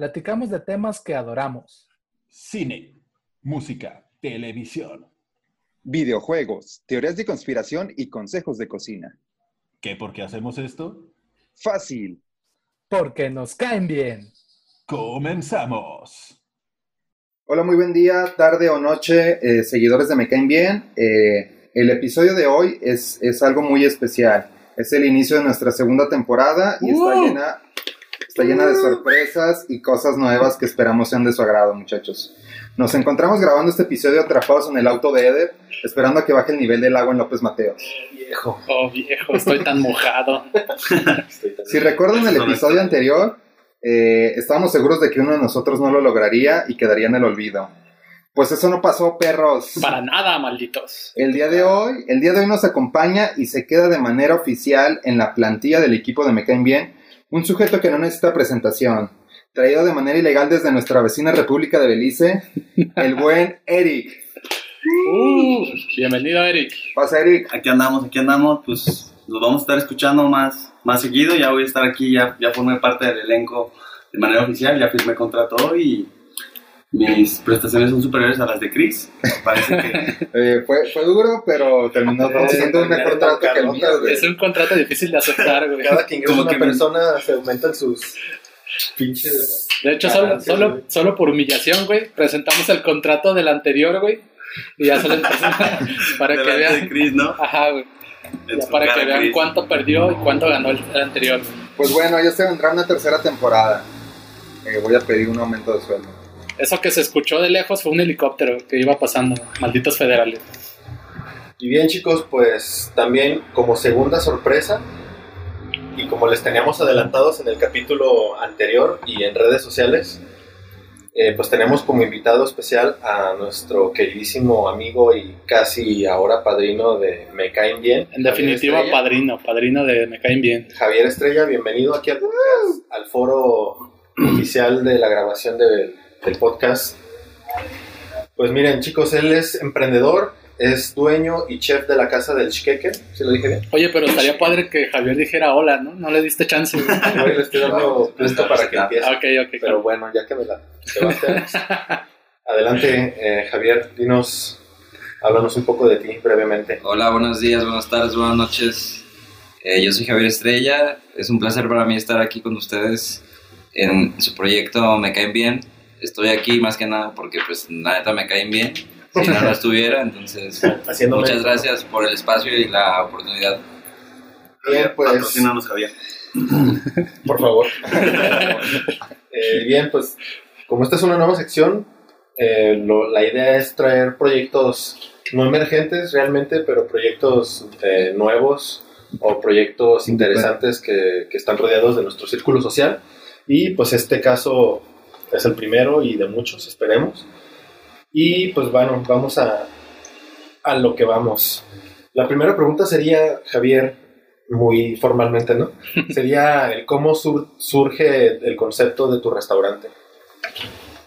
platicamos de temas que adoramos. cine, música, televisión. Videojuegos, teorías de conspiración y consejos de cocina. ¿Qué por qué hacemos esto? Fácil. Porque nos caen bien. Comenzamos. Hola, muy buen día, tarde o noche, eh, seguidores de Me Caen Bien. Eh, el episodio de hoy es, es algo muy especial. Es el inicio de nuestra segunda temporada y está llena, está llena de sorpresas y cosas nuevas que esperamos sean de su agrado, muchachos. Nos encontramos grabando este episodio atrapados en el auto de Eder, esperando a que baje el nivel del agua en López Mateos. Viejo. Oh, viejo, estoy tan mojado. Estoy tan- Si recuerdan el episodio anterior, eh, estábamos seguros de que uno de nosotros no lo lograría y quedaría en el olvido. Pues eso no pasó, perros. Para nada, malditos. El día de hoy, el día de hoy nos acompaña y se queda de manera oficial en la plantilla del equipo de Me Caen Bien un sujeto que no necesita presentación, traído de manera ilegal desde nuestra vecina República de Belice, el buen Eric. Uh, bienvenido, Eric. Pasa, Eric. aquí andamos, aquí andamos, pues nos vamos a estar escuchando más, más seguido, ya voy a estar aquí, ya, ya formé parte del elenco de manera oficial, ya firmé contrato y mis prestaciones son superiores a las de Chris, parece que Eh, fue, fue duro, pero terminó Eh, siendo un mejor trato que el tocando, mío, güey. Es un contrato difícil de aceptar, güey. Cada que ingresa Como una que me- persona se aumentan sus pinches. De hecho, solo, solo, solo por humillación, güey, presentamos el contrato del anterior, güey. Y ya solo para que delante de vean. Chris, ¿no? Ajá, güey. Ya para que vean Chris. cuánto perdió y cuánto ganó el, el anterior. Pues bueno, ya se vendrá una tercera temporada. Eh, voy a pedir un aumento de sueldo. Eso que se escuchó de lejos fue un helicóptero que iba pasando. Malditos federales. Y bien, chicos, pues también como segunda sorpresa, y como les teníamos adelantados en el capítulo anterior y en redes sociales, eh, pues tenemos como invitado especial a nuestro queridísimo amigo y casi ahora padrino de Me Caen Bien. En definitiva, padrino, padrino de Me Caen Bien. Javier Estrella, bienvenido aquí al al foro oficial de la grabación del, del podcast. Pues miren, chicos, él es emprendedor, es dueño y chef de la casa del Shkeke, ¿se lo dije bien? Oye, pero estaría padre que Javier dijera hola, ¿no? No le diste chance. Yo le estoy dando esto para que empiece. Ah, ok, ok. Pero bueno, ya que me la. Adelante, eh, Javier, dinos, háblanos un poco de ti brevemente. Hola, buenos días, buenas tardes, buenas noches. Eh, yo soy Javier Estrella. Es un placer para mí estar aquí con ustedes en su proyecto Me Caen Bien. Estoy aquí más que nada porque, pues, la neta me caen bien. Si no, no estuviera. Entonces, Haciendo muchas gracias por el espacio y la oportunidad. Bien, pues. Patrocínanos, Javier. Por favor. Eh, bien, pues como esta es una nueva sección, eh, lo- la idea es traer proyectos no emergentes realmente, pero proyectos eh, nuevos o proyectos interesantes que, que están rodeados de nuestro círculo social. Y pues este caso es el primero y de muchos, esperemos. Y pues bueno, vamos a, a lo que vamos. La primera pregunta sería, Javier, muy formalmente, ¿no? Sería el cómo sur- surge el concepto de tu restaurante.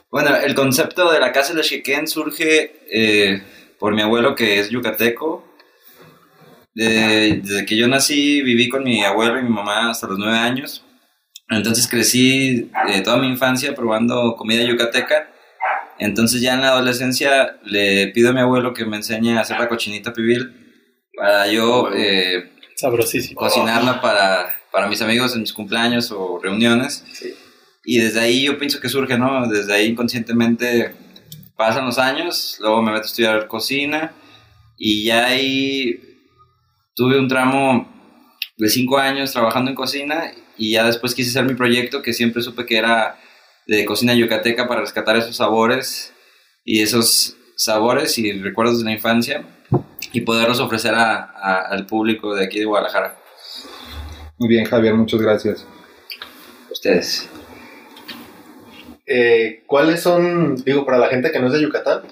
Bueno, el concepto de la casa de Sheken surge eh, por mi abuelo que es yucateco. De- desde que yo nací viví con mi abuelo y mi mamá hasta los nueve años. Entonces crecí eh, toda mi infancia probando comida yucateca. Entonces ya en la adolescencia le pido a mi abuelo que me enseñe a hacer la cochinita pibil para yo eh, Sabrosísimo. cocinarla para, para mis amigos en mis cumpleaños o reuniones. Y desde ahí yo pienso que surge, ¿no? Desde ahí inconscientemente pasan los años, luego me meto a estudiar cocina y ya ahí tuve un tramo de cinco años trabajando en cocina y ya después quise hacer mi proyecto que siempre supe que era de cocina yucateca para rescatar esos sabores y esos sabores y recuerdos de la infancia y poderlos ofrecer a- a- al público de aquí de Guadalajara. Muy bien, Javier, muchas gracias. Ustedes. eh, ¿cuáles son, digo, para la gente que no es de Yucatán?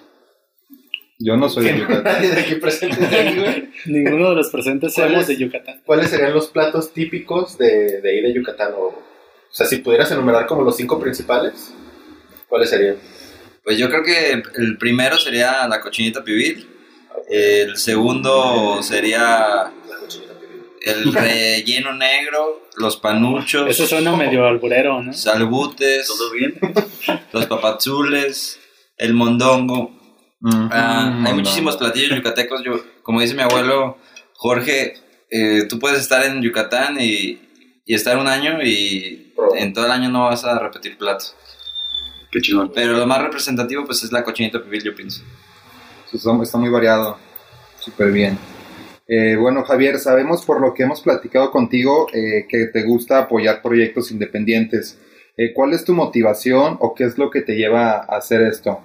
Yo no soy de Yucatán. Nadie de aquí presente güey. Ninguno de los presentes ¿Cuál somos de Yucatán. ¿Cuáles serían los platos típicos de, de ahí de Yucatán? O, o sea, si pudieras enumerar como los cinco principales, ¿cuáles serían? Pues yo creo que el primero sería la cochinita pibil. El segundo sería La cochinita pibil. el relleno negro, los panuchos, Eso suena medio alburero, ¿no? salbutes, ¿Todo bien? los papazules, el mondongo. Ah, hay no, muchísimos platillos yucatecos. Yo, como dice mi abuelo Jorge, eh, tú puedes estar en Yucatán y, y estar un año y en todo el año no vas a repetir platos. Qué chingón. Pero lo más representativo pues es la cochinita pibil, yo pienso. Está, está muy variado. Súper bien. Eh, bueno, Javier, sabemos por lo que hemos platicado contigo eh, que te gusta apoyar proyectos independientes. Eh, ¿Cuál es tu motivación o qué es lo que te lleva a hacer esto?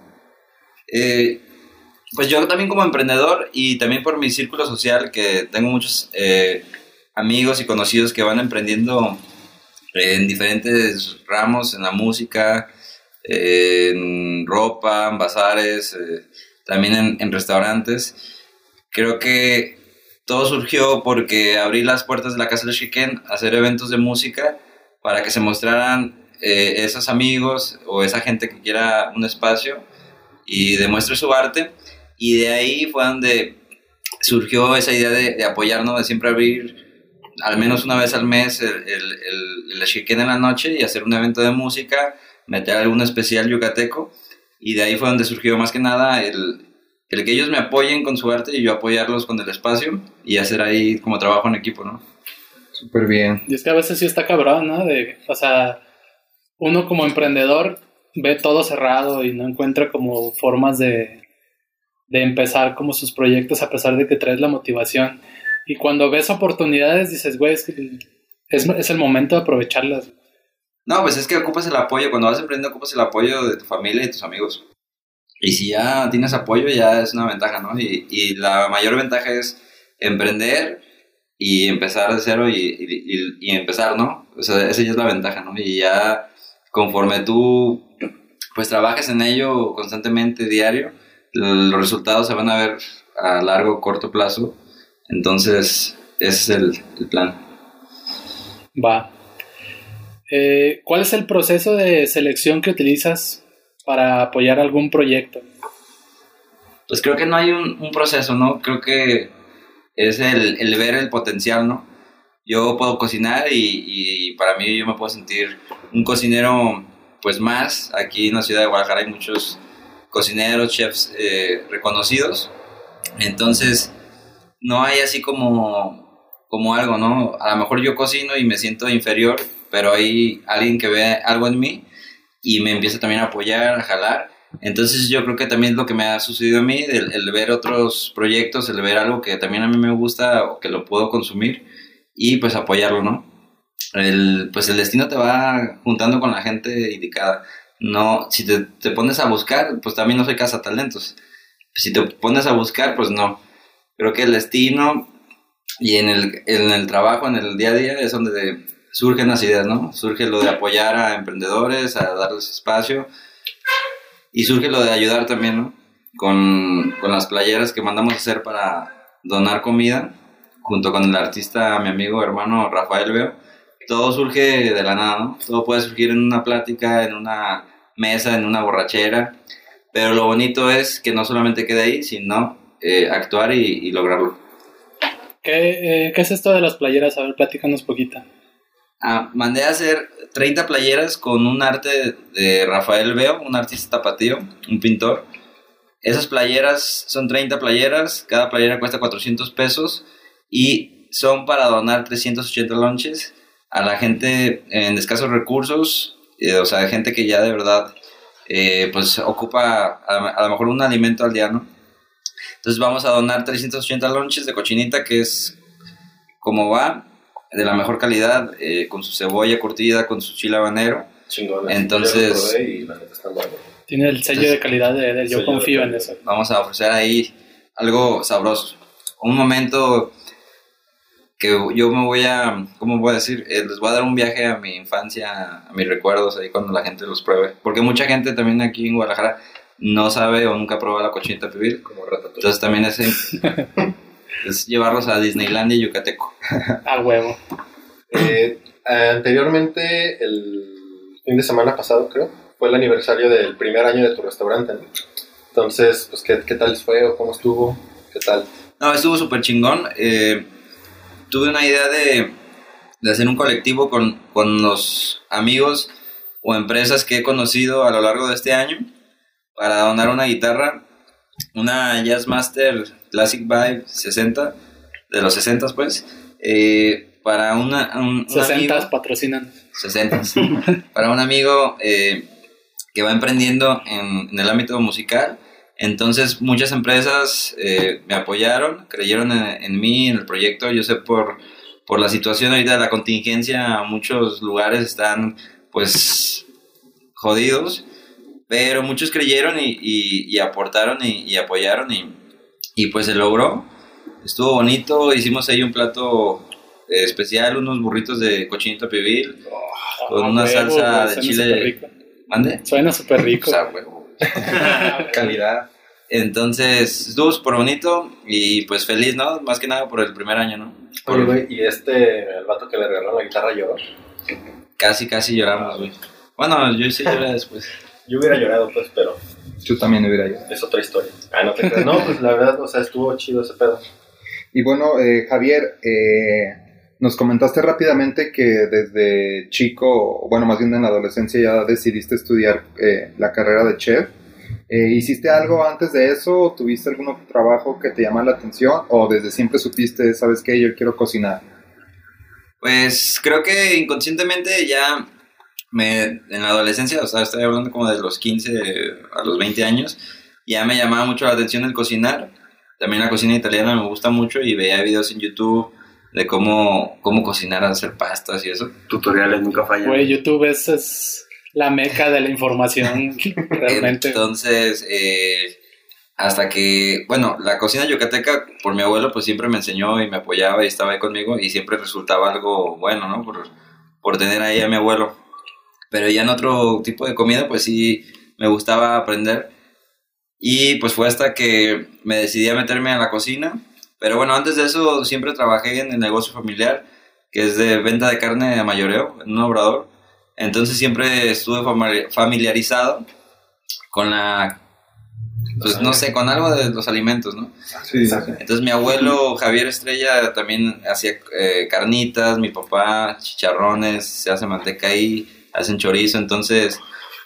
Pues yo también como emprendedor y también por mi círculo social, que tengo muchos eh, amigos y conocidos que van emprendiendo en diferentes ramos, en la música, en ropa, en bazares, eh, también en, en restaurantes. Creo que todo surgió porque abrí las puertas de la Casa del Chiquen a hacer eventos de música para que se mostraran eh, esos amigos o esa gente que quiera un espacio y demuestre su arte. Y de ahí fue donde surgió esa idea de, de apoyarnos, de siempre abrir al menos una vez al mes el, el, el, el en la noche y hacer un evento de música, meter algún especial yucateco. Y de ahí fue donde surgió más que nada el, el que ellos me apoyen con su arte y yo apoyarlos con el espacio y hacer ahí como trabajo en equipo, ¿no? Súper bien. Y es que a veces sí está cabrón, ¿no? De, o sea, uno como emprendedor ve todo cerrado y no encuentra como formas de, de empezar como sus proyectos a pesar de que traes la motivación. Y cuando ves oportunidades dices, güey, es, es, el momento de aprovecharlas. No, pues es que ocupas el apoyo, cuando vas emprendiendo ocupas el apoyo de tu familia y tus amigos. Y si ya tienes apoyo, ya es una ventaja, ¿no? Y, y la mayor ventaja es emprender y empezar de cero y, y, empezar, ¿no? O sea, esa es la ventaja, ¿no? Y ya conforme tú, pues, trabajes en ello constantemente, diario, los resultados se van a ver a largo o corto plazo. Entonces, ese es el, el plan. Va. Eh, ¿Cuál es el proceso de selección que utilizas para apoyar algún proyecto? Pues creo que no hay un, un proceso, ¿no? Creo que es el, el, ver el potencial, ¿no? Yo puedo cocinar y, y, para mí yo me puedo sentir un cocinero, pues más. Aquí en la ciudad de Guadalajara hay muchos cocineros, chefs eh, reconocidos. Entonces, no hay así como, como algo, ¿no? A lo mejor yo cocino y me siento inferior, pero hay alguien que ve algo en mí y me empieza también a apoyar, a jalar. Entonces yo creo que también es lo que me ha sucedido a mí, el, ver otros proyectos, el ver algo que también a mí me gusta o que lo puedo consumir y pues apoyarlo, ¿no? Pues el destino te va juntando con la gente indicada. No, si te, te pones a buscar, pues también no soy cazatalentos. Si te pones a buscar, pues no. Creo que el destino y en el, en el trabajo, en el día a día, es donde surgen las ideas, ¿no? Surge lo de apoyar a emprendedores, a darles espacio y surge lo de ayudar también, ¿no? Con, con, las playeras que mandamos a hacer para donar comida, junto con el artista, mi amigo, hermano Rafael Veo. Todo surge de la nada, ¿no? Todo puede surgir en una plática, en una mesa, en una borrachera. Pero lo bonito es que no solamente quede ahí, sino eh, actuar y, y, lograrlo. ¿Qué, eh, ¿Qué es esto de las playeras? A ver, platícanos poquito. Ah, mandé a hacer 30 playeras con un arte de Rafael Veo, un artista tapatío, un pintor. Esas playeras son 30 playeras, cada playera cuesta 400 pesos y son para donar 380 lonches a la gente en escasos recursos, eh, o sea, gente que ya de verdad eh, pues ocupa a, a, lo mejor un alimento al día, ¿no? Entonces vamos a donar 380 lonches de cochinita, que es como va, de la mejor calidad, eh, con su cebolla curtida, con su chile habanero. Chingón. Entonces, y la neta está bueno. Tiene el sello de calidad de Eder, yo confío en eso. Vamos a ofrecer ahí algo sabroso. Un momento que yo me voy a, ¿cómo voy a decir? Eh, les voy a dar un viaje a mi infancia, a mis recuerdos ahí cuando la gente los pruebe. Porque mucha gente también aquí en Guadalajara no sabe o nunca ha probado la cochinita pibil. Como ratatouille. Entonces también es, es llevarlos a Disneylandia y Yucateco. A huevo. Eh, anteriormente, el fin de semana pasado, creo, fue el aniversario del primer año de tu restaurante. ¿no? Entonces, pues, ¿qué, ¿qué tal les fue o cómo estuvo? ¿Qué tal? No, estuvo súper chingón. Eh, tuve una idea de, de hacer un colectivo con, con los amigos o empresas que he conocido a lo largo de este año para donar una guitarra, una Jazzmaster Classic Vibe 60, de los 60 pues, eh, para una, un, un 60 amigo- patrocinan. 60 para un amigo eh, que va emprendiendo en, en el ámbito musical. Entonces muchas empresas eh, me apoyaron, creyeron en, en mí, en el proyecto. Yo sé por, por la situación ahorita de la contingencia, muchos lugares están pues jodidos, pero muchos creyeron y, y- y aportaron y, y apoyaron y, y pues se logró. Estuvo bonito, hicimos ahí un plato eh, especial, unos burritos de cochinito pibil con A una huevo, salsa de chile. rico. ¿Mande? Suena súper rico. O sea, huevo. Calidad. Entonces, estuvo súper bonito y pues feliz, ¿no? Más que nada por el primer año, ¿no? Oye, güey, ¿y este, el vato que le regaló la guitarra lloró? Casi, casi lloramos, güey. Bueno, yo sí lloré después. Yo hubiera llorado, pues, pero Yo también hubiera ido. es otra historia. Ah, no te creas. No, pues la verdad, o sea, estuvo chido ese pedo. Y bueno, eh, Javier, eh, nos comentaste rápidamente que desde chico, bueno, más bien en la adolescencia ya decidiste estudiar eh, la carrera de chef. Eh, ¿Hiciste algo antes de eso? ¿O ¿Tuviste algún trabajo que te llamara la atención? ¿O desde siempre supiste, sabes qué, yo quiero cocinar? Pues creo que inconscientemente ya me, en la adolescencia, o sea, estoy hablando como de los 15 a los 20 años, ya me llamaba mucho la atención el cocinar. También la cocina italiana me gusta mucho y veía videos en YouTube de cómo, cómo cocinar, hacer pastas y eso. Tutoriales nunca fallan. Güey, YouTube es, es la meca de la información, realmente. Entonces, eh, hasta que, bueno, la cocina yucateca, por mi abuelo, pues siempre me enseñó y me apoyaba y estaba ahí conmigo y siempre resultaba algo bueno, ¿no? Por, por tener ahí a mi abuelo. Pero ya en otro tipo de comida, pues sí, me gustaba aprender. Y pues fue hasta que me decidí a meterme a la cocina. Pero bueno, antes de eso siempre trabajé en el negocio familiar, que es de venta de carne a mayoreo, en un obrador. Entonces siempre estuve famili- familiarizado con la, pues no sé, con algo de los alimentos, ¿no? Sí, Entonces mi abuelo Javier Estrella también hacía eh, carnitas, mi papá chicharrones, se hace manteca ahí, hacen chorizo, entonces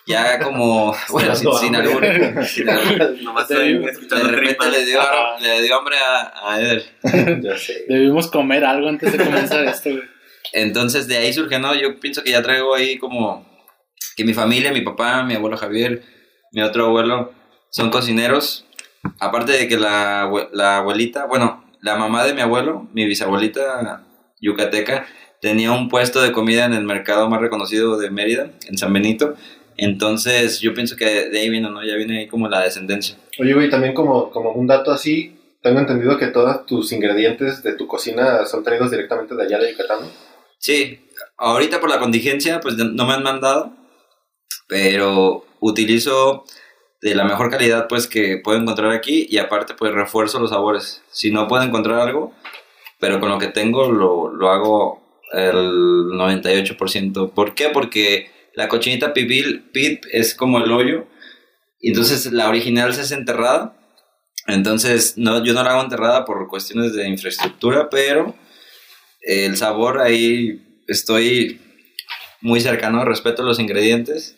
ya como, bueno, sin, sin albur. Nomás estoy de escuchando de repente le dio, le dio hambre a, a Eder. Ya sé. Debimos comer algo antes de comenzar esto, güey. Entonces de ahí surge, ¿no? Yo pienso que ya traigo ahí como que mi familia, mi papá, mi abuelo Javier, mi otro abuelo, son cocineros. Aparte de que la, la abuelita, bueno, la mamá de mi abuelo, mi bisabuelita yucateca, tenía un puesto de comida en el mercado más reconocido de Mérida, en San Benito. Entonces yo pienso que de ahí viene, ¿no? Ya viene ahí como la descendencia. Oye, güey, también como, como un dato así, tengo entendido que todos tus ingredientes de tu cocina son traídos directamente de allá de Yucatán. Sí, ahorita por la contingencia, pues no me han mandado, pero utilizo de la mejor calidad pues que puedo encontrar aquí y aparte pues refuerzo los sabores. Si no puedo encontrar algo, pero con lo que tengo lo, lo hago el 98%. ¿Por qué? Porque la cochinita pibil, pit es como el hoyo, y entonces la original se hace enterrada. Entonces no, yo no la hago enterrada por cuestiones de infraestructura, pero el sabor ahí estoy muy cercano, respeto los ingredientes,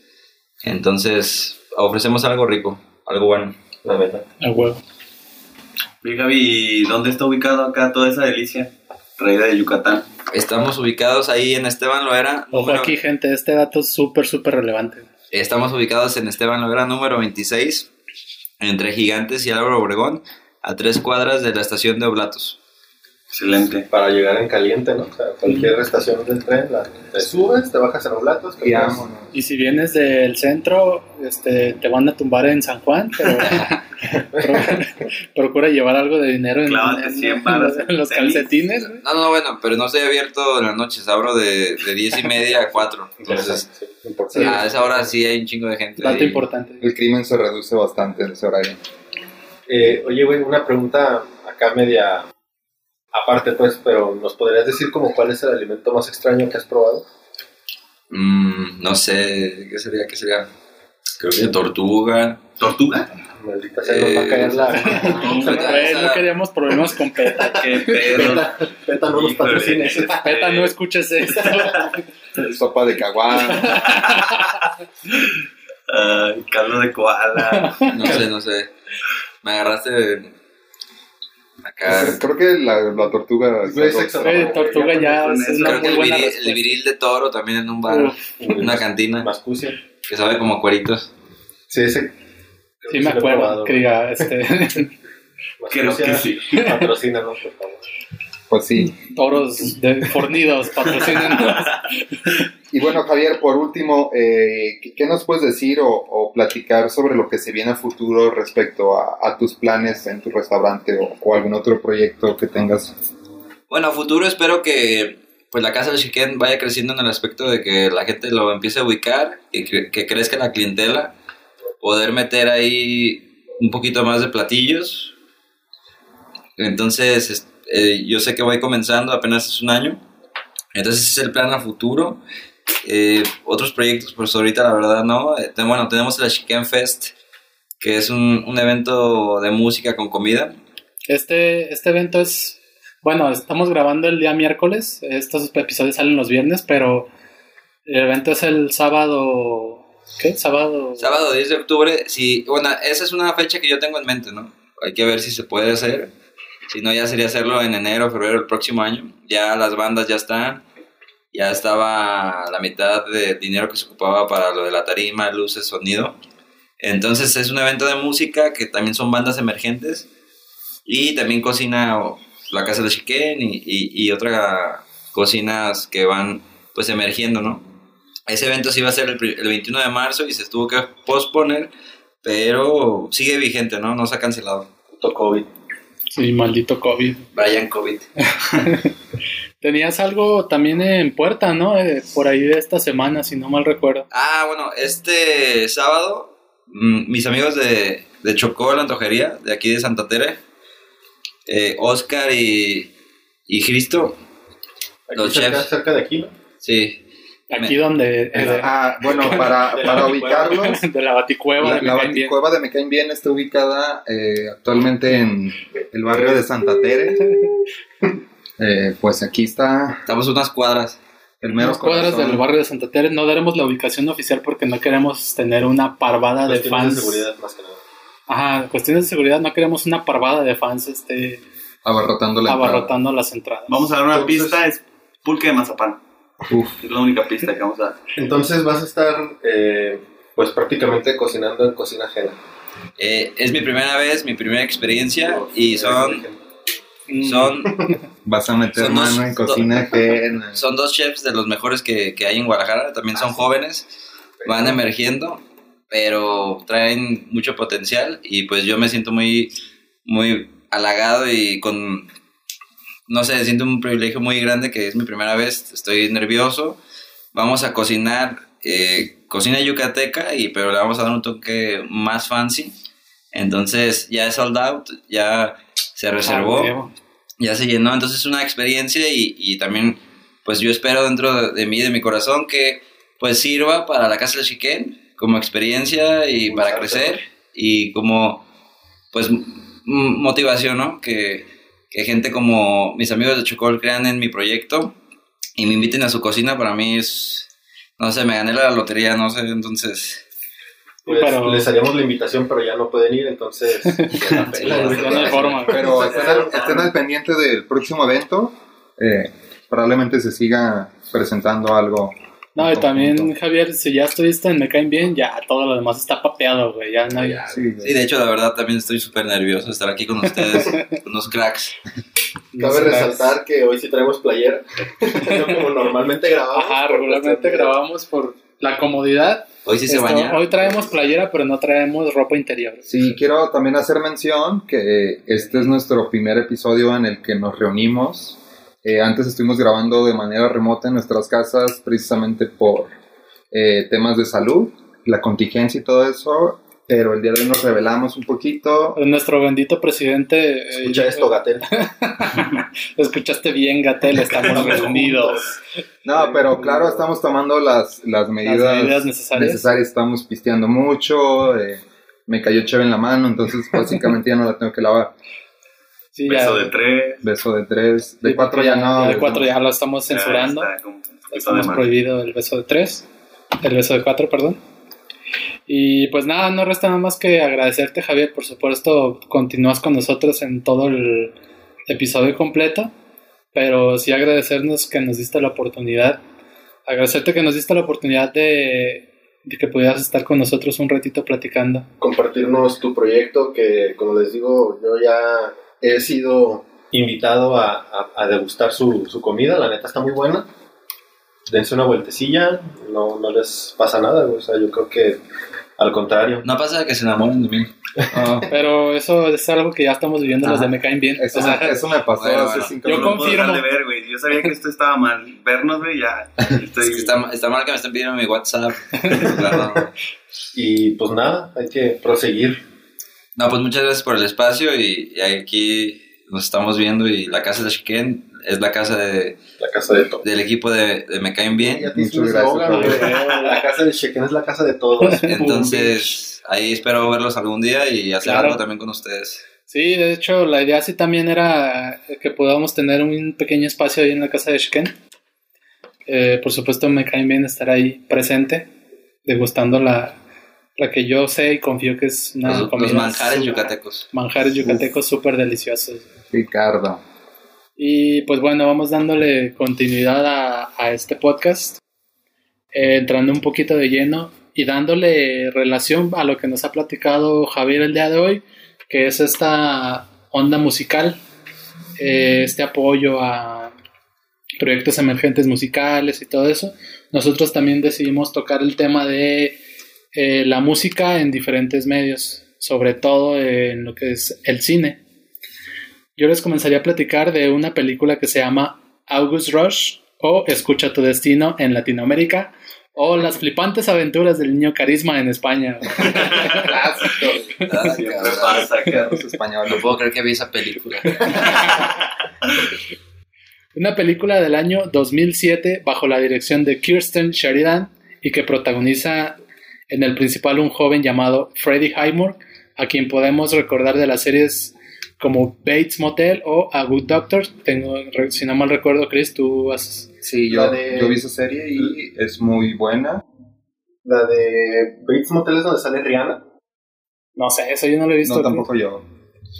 entonces ofrecemos algo rico, algo bueno. La verdad. A huevo. Oye, Gaby, ¿y ¿dónde está ubicado acá toda esa delicia? Traída de Yucatán. Estamos ubicados ahí en Esteban Loera. Ojo número- aquí, gente, este dato es súper, súper relevante. Estamos ubicados en Esteban Loera número 26, entre Gigantes y Álvaro Obregón, a tres cuadras de la estación de Oblatos. Excelente. para llegar en caliente, ¿no? O sea, cualquier estación del tren, la, te subes, te bajas en Oblatos, Y. Y si vienes del centro, este, te van a tumbar en San Juan, pero pro- procura llevar algo de dinero en, Clávate en- 100 varos en en los calcetines. No, no, bueno, pero no estoy abierto en las noches, abro de, de 10 y media a 4. Entonces, Sí, importante. a esa hora sí hay un chingo de gente. Dato importante. El crimen se reduce bastante en ese horario. Eh, oye, güey, una pregunta acá media aparte, pues, pero ¿nos podrías decir como cuál es el alimento más extraño que has probado? Mm, no sé, ¿qué sería? ¿Qué sería? Creo que tortuga. ¿Tortuga? Maldita sea, nos va a caer la... No queríamos problemas con PETA. ¿Qué pedo? Peta, Peta no nos patrocines. PETA, no escuches esto. Sopa de caguán. Ay, caldo de koala. No sé, no sé. Me agarraste acá. Creo que la, la tortuga. Sexo. Tortuga ya Con es eso. una Creo que muy el buena viril, respuesta. el viril de toro también en un bar, Uf, una cantina, Mascucia. que sabe como cueritos. Sí, ese. Sí, me acuerdo que diga, este, Creo que sí. Patrocínanos, por favor. Pues sí. toros de, fornidos patrocinen. Y bueno, Javier, por último, eh, ¿qué- ¿qué nos puedes decir o, o platicar sobre lo que se viene a futuro respecto a, a tus planes en tu restaurante o, o algún otro proyecto que tengas? Bueno, a futuro espero que pues la casa del chicken vaya creciendo en el aspecto de que la gente lo empiece a ubicar, que, cre- que crezca la clientela, poder meter ahí un poquito más de platillos. Entonces, es- eh, yo sé que voy comenzando, apenas es un año. Entonces, ese es el plan a futuro. Eh, otros proyectos, pues ahorita la verdad no. Eh, bueno, tenemos el Chicken Fest, que es un, un evento de música con comida. Este, este evento es, bueno, estamos grabando el día miércoles, estos episodios salen los viernes, pero el evento es el sábado, ¿qué? Sábado. Sábado 10 de octubre, sí, bueno, esa es una fecha que yo tengo en mente, ¿no? Hay que ver si se puede hacer. Si no, ya sería hacerlo en enero, febrero del próximo año. Ya las bandas ya están. Ya estaba la mitad de dinero que se ocupaba para lo de la tarima, luces, sonido. Entonces es un evento de música que también son bandas emergentes. Y también cocina la Casa de Chiquén y, y, y otras cocinas que van pues emergiendo, ¿no? Ese evento sí va a ser el, el 21 de marzo y se tuvo que posponer, pero sigue vigente, ¿no? No se ha cancelado. COVID. Sí, maldito COVID. Brian COVID. Tenías algo también en puerta, ¿no? Eh, por ahí de esta semana, si no mal recuerdo. Ah, bueno, este sábado, mm, mis amigos de, de Chocó, la antojería, de aquí de Santa Tere, eh, Oscar y, y Cristo, Aquí Los cerca, chefs. cerca de aquí, ¿no? sí. Aquí Me- donde... eh, Ah, bueno, para, De la para baticueva. ubicarlos, de la baticueva. la, de la Bien. Baticueva de Me Caen Bien está ubicada eh, actualmente en el barrio de Santa Tere. Eh, pues aquí está Estamos unas cuadras. el mero Unas cuadras del barrio de Santa Tere. No daremos la ubicación oficial porque no queremos tener una parvada de Cuestiones fans. de seguridad, más que nada. Ajá, cuestiones de seguridad. No queremos una parvada de fans este, abarrotando la entrada. abarrotando las entradas. Vamos a dar una Entonces- pista, es pulque de mazapán. Uf. Es la única pista que vamos a dar. Entonces vas a estar, eh, pues prácticamente cocinando en cocina ajena. Eh, es mi primera vez, mi primera experiencia y son, Mm. son, Vas a meter Son dos- mano en cocina ajena. son dos chefs de los mejores que, que hay en Guadalajara. También son jóvenes, van emergiendo, pero traen mucho potencial y pues yo me siento muy, muy halagado y con, no sé, siento un privilegio muy grande que es mi primera vez, estoy nervioso. Vamos a cocinar eh, cocina yucateca, y, pero le vamos a dar un toque más fancy. Entonces ya es sold out, ya se reservó Ah, huevo. ya se llenó, entonces es una experiencia y, y también pues yo espero dentro de, mí, de mi corazón, que pues sirva para la Casa del Chiquén como experiencia y para crecer y como pues motivación, ¿no? Que, que gente como mis amigos de Chocol crean en mi proyecto y me inviten a su cocina, para mí es, no sé, me gané la lotería, no sé, entonces... Pues Pero- les haríamos la invitación, pero ya no pueden ir, entonces. Ya no hay forma. Pero estén al, estén al pendiente del próximo evento. Eh, probablemente se siga presentando algo No, y también, punto. Javier, si ya estuviste en Me Caen Bien, ya todo lo demás está papeado, güey. Ya no hay. Sí, de hecho, la verdad, también estoy súper nervioso de estar aquí con ustedes, unos cracks. Cabe resaltar que hoy sí traemos playera. no como normalmente grabamos. Ajá, regularmente grabamos por la comodidad. Hoy sí se Esto- bañaron. hoy traemos playera, pero no traemos ropa interior. Sí, quiero también hacer mención que este es nuestro primer episodio en el que nos reunimos. Eh, antes estuvimos grabando de manera remota en nuestras casas precisamente por eh, temas de salud, la contingencia y todo eso, pero el día de hoy nos revelamos un poquito. Nuestro bendito presidente. eh, Escucha esto, Gatel. Escuchaste bien, Gatel, estamos reunidos. No, pero claro, estamos tomando las, las medidas, Las medidas necesarias. Estamos pisteando mucho, eh, me cayó cheve en la mano, entonces básicamente ya no la tengo que lavar. Sí, Beso ya- de tres. Beso de tres, de Sí, cuatro ya no. De cuatro ya lo estamos censurando. Ya está como Estamos prohibido el beso de tres. El beso de cuatro, perdón. Y pues nada, no resta nada más que agradecerte, Javier. Por supuesto, continúas con nosotros en todo el episodio completo. Pero sí agradecernos que nos diste la oportunidad. Agradecerte que nos diste la oportunidad de, de que pudieras estar con nosotros un ratito platicando. compartirnos tu proyecto que, como les digo, yo ya he sido invitado a, a- a degustar su, su comida, la neta está muy buena. Dense una vueltecilla, no, no les pasa nada, o sea, yo creo que al contrario. No pasa que se enamoren de mí. Ah, Pero eso es algo que ya estamos viviendo los Ajá. de Me Caen Bien. eso, O sea, eso me pasó Bueno, hace bueno. cinco Yo minutos. confirmo. de ver, güey. Yo sabía que esto estaba mal. Vernos, güey, ya. Estoy... Es que está, está mal que me estén pidiendo mi WhatsApp. Claro. Y pues nada, hay que proseguir. No, pues muchas gracias por el espacio y, y aquí nos estamos viendo y la casa de Shiken es la casa de, La casa de del equipo de, de Me Caen Bien. Muchas gracias. La casa de Chequen es la casa de todos. Entonces, ahí espero verlos algún día y hacer Claro. algo también con ustedes. Sí, de hecho, la idea sí también era que podamos tener un pequeño espacio ahí en la casa de Shiken. Eh, por supuesto, me caen bien estar ahí presente, degustando la, la que yo sé y confío que es una Los, los comida manjares súper- yucatecos. Manjares yucatecos súper deliciosos. Ricardo. Y pues bueno, vamos dándole continuidad a, a este podcast, eh, entrando un poquito de lleno y dándole relación a lo que nos ha platicado Javier el día de hoy, que es esta onda musical, eh, este apoyo a proyectos emergentes musicales y todo eso. Nosotros también decidimos tocar el tema de eh, la música en diferentes medios, sobre todo en lo que es el cine. Yo les comenzaría a platicar de una película que se llama August Rush o Escucha tu destino en Latinoamérica o Las flipantes aventuras del niño carisma en España. Cabrón. pasa, españoles. No puedo creer que vi esa película. Una película del año 2007 bajo la dirección de Kirsten Sheridan y que protagoniza en el principal un joven llamado Freddie Highmore, a quien podemos recordar de las series como Bates Motel o A Good Doctor. Tengo, si no mal recuerdo, Chris, tú has... Sí, yo, de- yo vi esa serie y es muy buena. La de Bates Motel es donde sale Rihanna. No sé, eso yo no lo he visto. No, tampoco yo.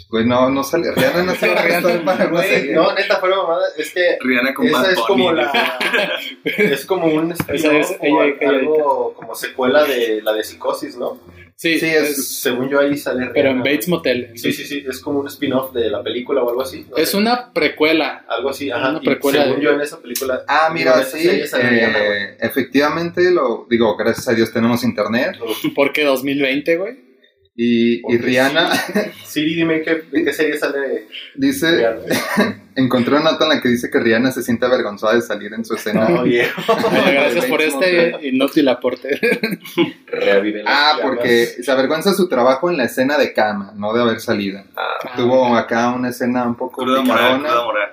Güey, no, no sale. Rihanna no sale Rihanna para una Güey, serie. no, neta, fuera mamada. Es que Rihanna con esa Bad es como la. es como un Esa spin-off es ella, ella, algo como secuela de la de Psicosis, ¿no? Sí, Sí, es, es- Según yo ahí sale pero en Rihanna. Bates Motel. Sí, sí, sí, es como un spin-off de la película o algo así. no Es sé. una precuela. Algo así, ajá. una precuela según de- yo en esa película. Ah, mira, sí, sale Rihanna, güey. eh, efectivamente, lo digo, gracias a Dios tenemos internet. Porque 2020, güey. Y, Rihanna Siri, dime qué, qué serie sale dice, encontré una nota en la que dice que Rihanna se siente avergonzada de salir en su escena. No, viejo. Oye, Gracias por este inútil aporte. Ah, llamas. porque se avergüenza de su trabajo en la escena de cama, no de haber salido. Ah, Tuvo acá una escena un poco Cruda moral, picadona cruda moral.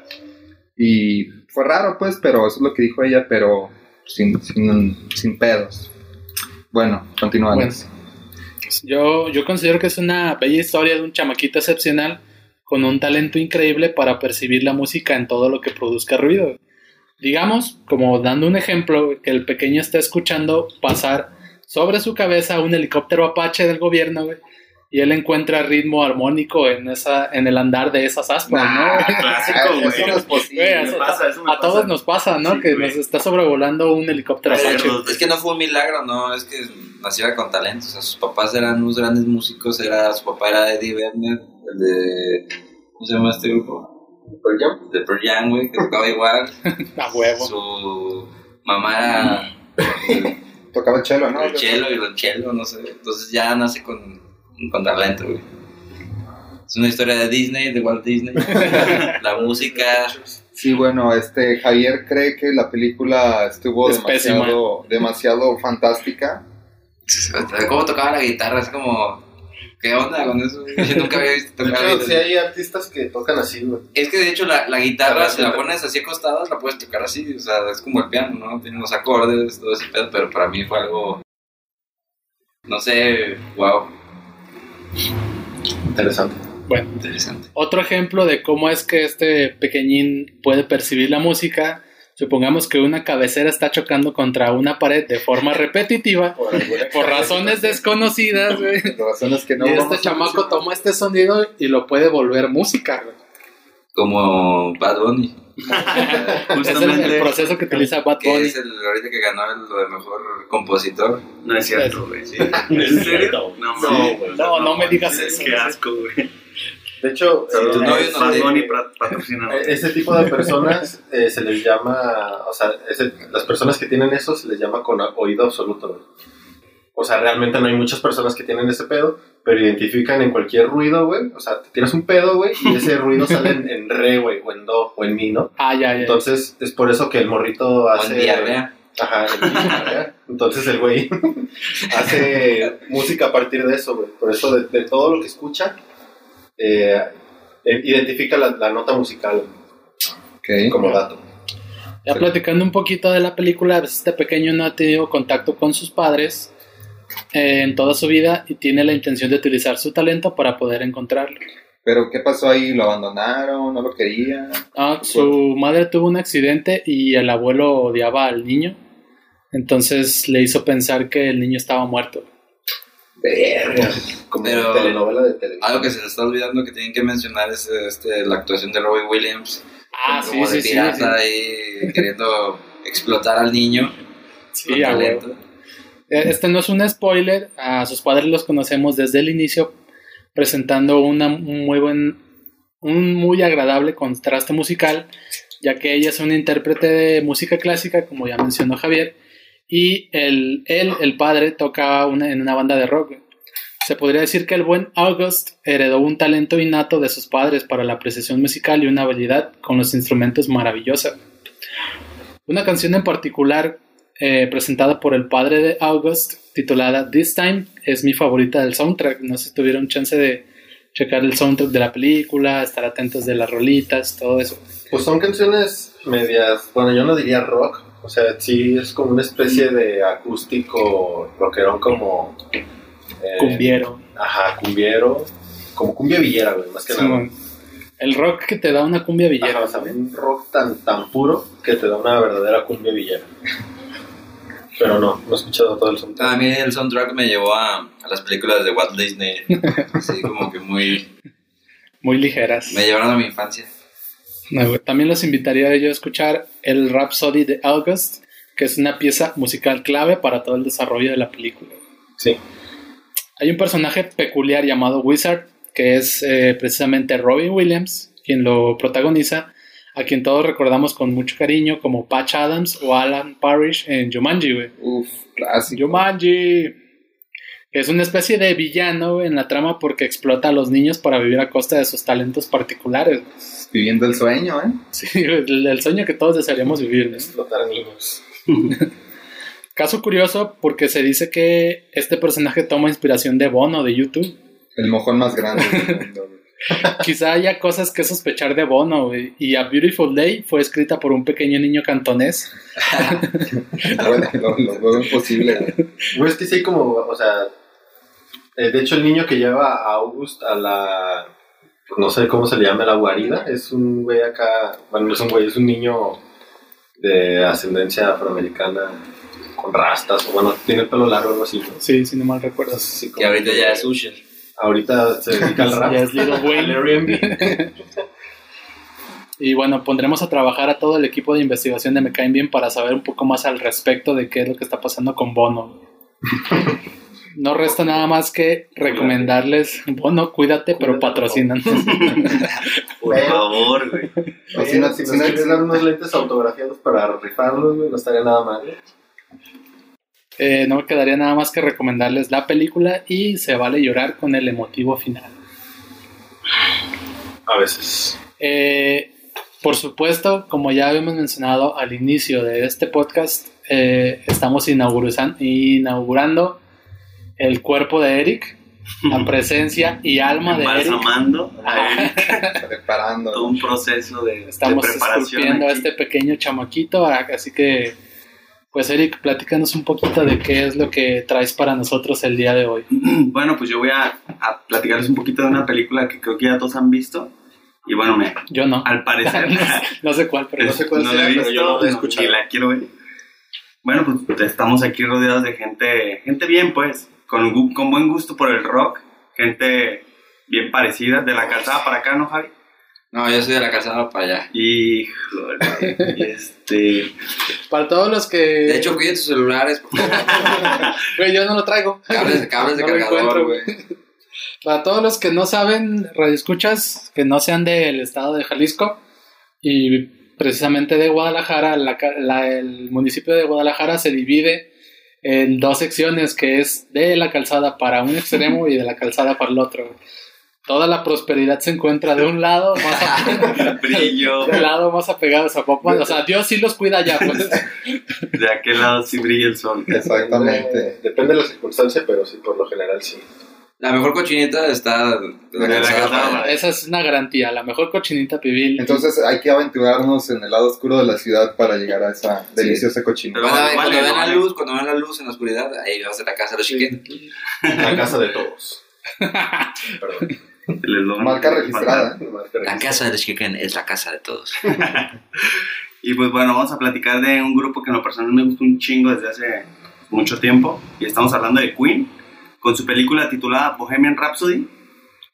y fue raro pues, pero eso es lo que dijo ella, pero sin, sin, sin pedos. Bueno, continúa Bueno. Yo, yo considero que es una bella historia de un chamaquito excepcional con un talento increíble para percibir la música en todo lo que produzca ruido. Digamos, como dando un ejemplo, que el pequeño está escuchando pasar sobre su cabeza un helicóptero Apache del gobierno, güey, y él encuentra ritmo armónico en esa en el andar de esas aspas, Nah, clásico, eso güey. no es posible. Güey, Me eso- pasa, eso me a todos pasa. nos pasa, ¿no? Sí, que güey. nos está sobrevolando un helicóptero Apache. Es que no fue un milagro, no, es que nació con talento. O sea, sus papás eran unos grandes músicos. Era, su papá era Eddie Vedder, el de. ¿Cómo se llama este grupo? Pearl Jam. De Pearl Jam, güey, que tocaba igual. A huevo. Su mamá era Tocaba el chelo, ¿no? el chelo y el chelo, no sé. Entonces ya nace con, con talento, güey. Es una historia de Disney, de Walt Disney. La música. Sí, bueno, este Javier cree que la película estuvo Es demasiado, demasiado fantástica. ¿Cómo tocaba la guitarra? Es como. ¿Qué onda con eso? Yo nunca había visto De tocar hecho, guitarra. sí hay artistas que tocan así, güey. Es que de hecho la, la guitarra, si la pones así acostada, la puedes tocar así, o sea, es como el piano, ¿no? Tiene unos acordes, todo ese pedo, pero para mí fue algo, no sé, wow, Interesante. Bueno, interesante. otro ejemplo de cómo es que este pequeñín puede percibir la música. Supongamos que una cabecera está chocando contra una pared de forma repetitiva Por, por razones desconocidas, güey. por razones que no y este chamaco toma este sonido y lo puede volver música, güey. Como Bad Bunny, Es el, Justamente. el proceso que utiliza Bad que Bunny. es el ahorita que ganó el, lo de mejor compositor. No es cierto, güey. ¿En serio? No, Sí, mames. no, no me digas Es eso. Qué asco, güey. De hecho, tu eh, no te- patrocina. Eh, Ese tipo de personas eh, se les llama, o sea, ese- las personas que tienen eso se les llama con oído absoluto. güey. O sea, realmente no hay muchas personas que tienen ese pedo, pero identifican en cualquier ruido, güey. O sea, te tiras un pedo, güey, y ese ruido sale en, en re, güey, o en do, o en mi, ¿no? Ah, ya, ya. Entonces, es por eso que el morrito hace... diarrea. Ajá. Entonces el güey hace música a partir de eso, güey. Por eso de, de todo lo que escucha, eh, eh, identifica la, la nota musical como dato. Ya platicando un poquito de la película, pues, este pequeño no ha tenido contacto con sus padres eh, en toda su vida y tiene la intención de utilizar su talento para poder encontrarlo. Pero ¿qué pasó ahí? ¿Lo abandonaron? ¿No lo querían? Ah, su madre tuvo un accidente y el abuelo odiaba al niño, entonces le hizo pensar que el niño estaba muerto. Verga. Como Pero- telenovela de televisión. Algo que se le está olvidando que tienen que mencionar es este, la actuación de Robbie Williams. Ah, como sí, de sí, sí, pirata ahí queriendo explotar al niño. Sí, con a. Eh, Este no es un spoiler, a sus padres los conocemos desde el inicio, presentando una un muy buen, un muy agradable contraste musical, ya que ella es una intérprete de música clásica, como ya mencionó Javier, y el, él, el padre, toca una- en una banda de rock. Se podría decir que el buen August heredó un talento innato de sus padres para la apreciación musical y una habilidad con los instrumentos maravillosa. Una canción en particular eh, presentada por el padre de August, titulada This Time, es mi favorita del soundtrack. No sé si tuvieron chance de checar el soundtrack de la película, estar atentos de las rolitas, todo eso. Pues son canciones medias, bueno, yo no diría rock, o sea, sí es como una especie de acústico rockerón como... eh, Cumbiero. Ajá, cumbiero, como cumbia villera, güey, más que nada. El rock que te da una cumbia Ajá, villera. o sea, un rock tan, tan puro que te da una verdadera cumbia villera. Pero no, no he escuchado todo el soundtrack. A mí el soundtrack me llevó a, a las películas de Walt Disney. Así como que muy... Muy ligeras. Me llevaron a mi infancia. También los invitaría yo a escuchar el Rhapsody de August, que es una pieza musical clave para todo el desarrollo de la película. Sí. Hay un personaje peculiar llamado Wizard, que es eh, precisamente Robin Williams, quien lo protagoniza, a quien todos recordamos con mucho cariño como Patch Adams o Alan Parrish en Jumanji, güey. Uf, clásico. Jumanji. Es una especie de villano en la trama porque explota a los niños para vivir a costa de sus talentos particulares. Viviendo el sueño, ¿eh? Sí, el, el sueño que todos desearíamos vivir. ¿no? Explotar niños. Caso curioso porque se dice que este personaje toma inspiración de Bono de YouTube. El mojón más grande del mundo. güey. Quizá haya cosas que sospechar de Bono, güey. Y A Beautiful Day fue escrita por un pequeño niño cantonés. Bueno, lo, veo imposible, güey. Es que sí hay como, o sea, eh, de hecho el niño que lleva a August a la, no sé cómo se le llama, la guarida, es un güey acá, bueno, no es un güey, es un niño de ascendencia afroamericana con rastas, o bueno, tiene el pelo largo o algo así. ¿no? Sí, si no mal recuerdo. Así Que ahorita ya es Usher. ahorita se dedica al rap. Ya es Lil al Wayne. Y bueno, pondremos a trabajar a todo el equipo de investigación de Me Caen Bien para saber un poco más al respecto de qué es lo que está pasando con Bono. No resta nada más que recomendarles, Bono, cuídate, pero patrocinan. Por favor, güey. O si no- si si nos no- quieres dar unos lentes autografiados para rifarlos, güey, no estaría nada mal. ¿eh? No me quedaría nada más que recomendarles la película y se vale llorar con el emotivo final. A veces. Eh, por supuesto, como ya habíamos mencionado al inicio de este podcast, eh, estamos inaugurando el cuerpo de Eric, la presencia y alma de Eric. Embalsamando a Eric, todo Preparando. un proceso de, de Estamos preparación. esculpiendo a este pequeño chamaquito, a- así que, pues Eric, platícanos un poquito de qué es lo que traes para nosotros el día de hoy. Bueno, pues yo voy a, a platicarles un poquito de una película que creo que ya todos han visto. Y bueno, me, Yo no, al parecer no sé cuál, pero No sé cuál no la he visto, yo no la he escuchado. ni la quiero ver. Bueno, pues estamos aquí rodeados de gente, gente bien, pues, con, con buen gusto por el rock, gente bien parecida, de la calzada para acá, ¿no, Javi? No, yo soy de la calzada para allá. Y, y este, para todos los que... De hecho, cuide tus celulares, por favor. Güey, yo no lo traigo. cables, cables de No cargador, güey. Para todos los que no saben, radioescuchas, que no sean del estado de Jalisco y precisamente de Guadalajara, la ca- la- el municipio de Guadalajara se divide en dos secciones, que es de la calzada para un extremo y de la calzada para el otro. Toda la prosperidad se encuentra de un lado, más a- brillo, del lado más apegado a Zapopan. O sea, Dios sí los cuida ya, pues. de aquel lado sí brilla el sol. Exactamente. Depende de la circunstancia, pero sí, por lo general sí. La mejor cochinita está la la allá. Esa es una garantía, la mejor cochinita pibil. Entonces hay que aventurarnos en el lado oscuro de la ciudad para llegar a esa deliciosa cochinita. Pero ver, vale, cuando vean la vale. luz, cuando vean la luz en la oscuridad, ahí va a ser la casa de los chiquetes. La casa de todos. Perdón. Marca registrada. La casa de los chiquetes es la casa de todos. Y pues bueno, vamos a platicar de un grupo que en lo personal me gusta un chingo desde hace mucho tiempo. Y estamos hablando de Queen, con su película titulada Bohemian Rhapsody.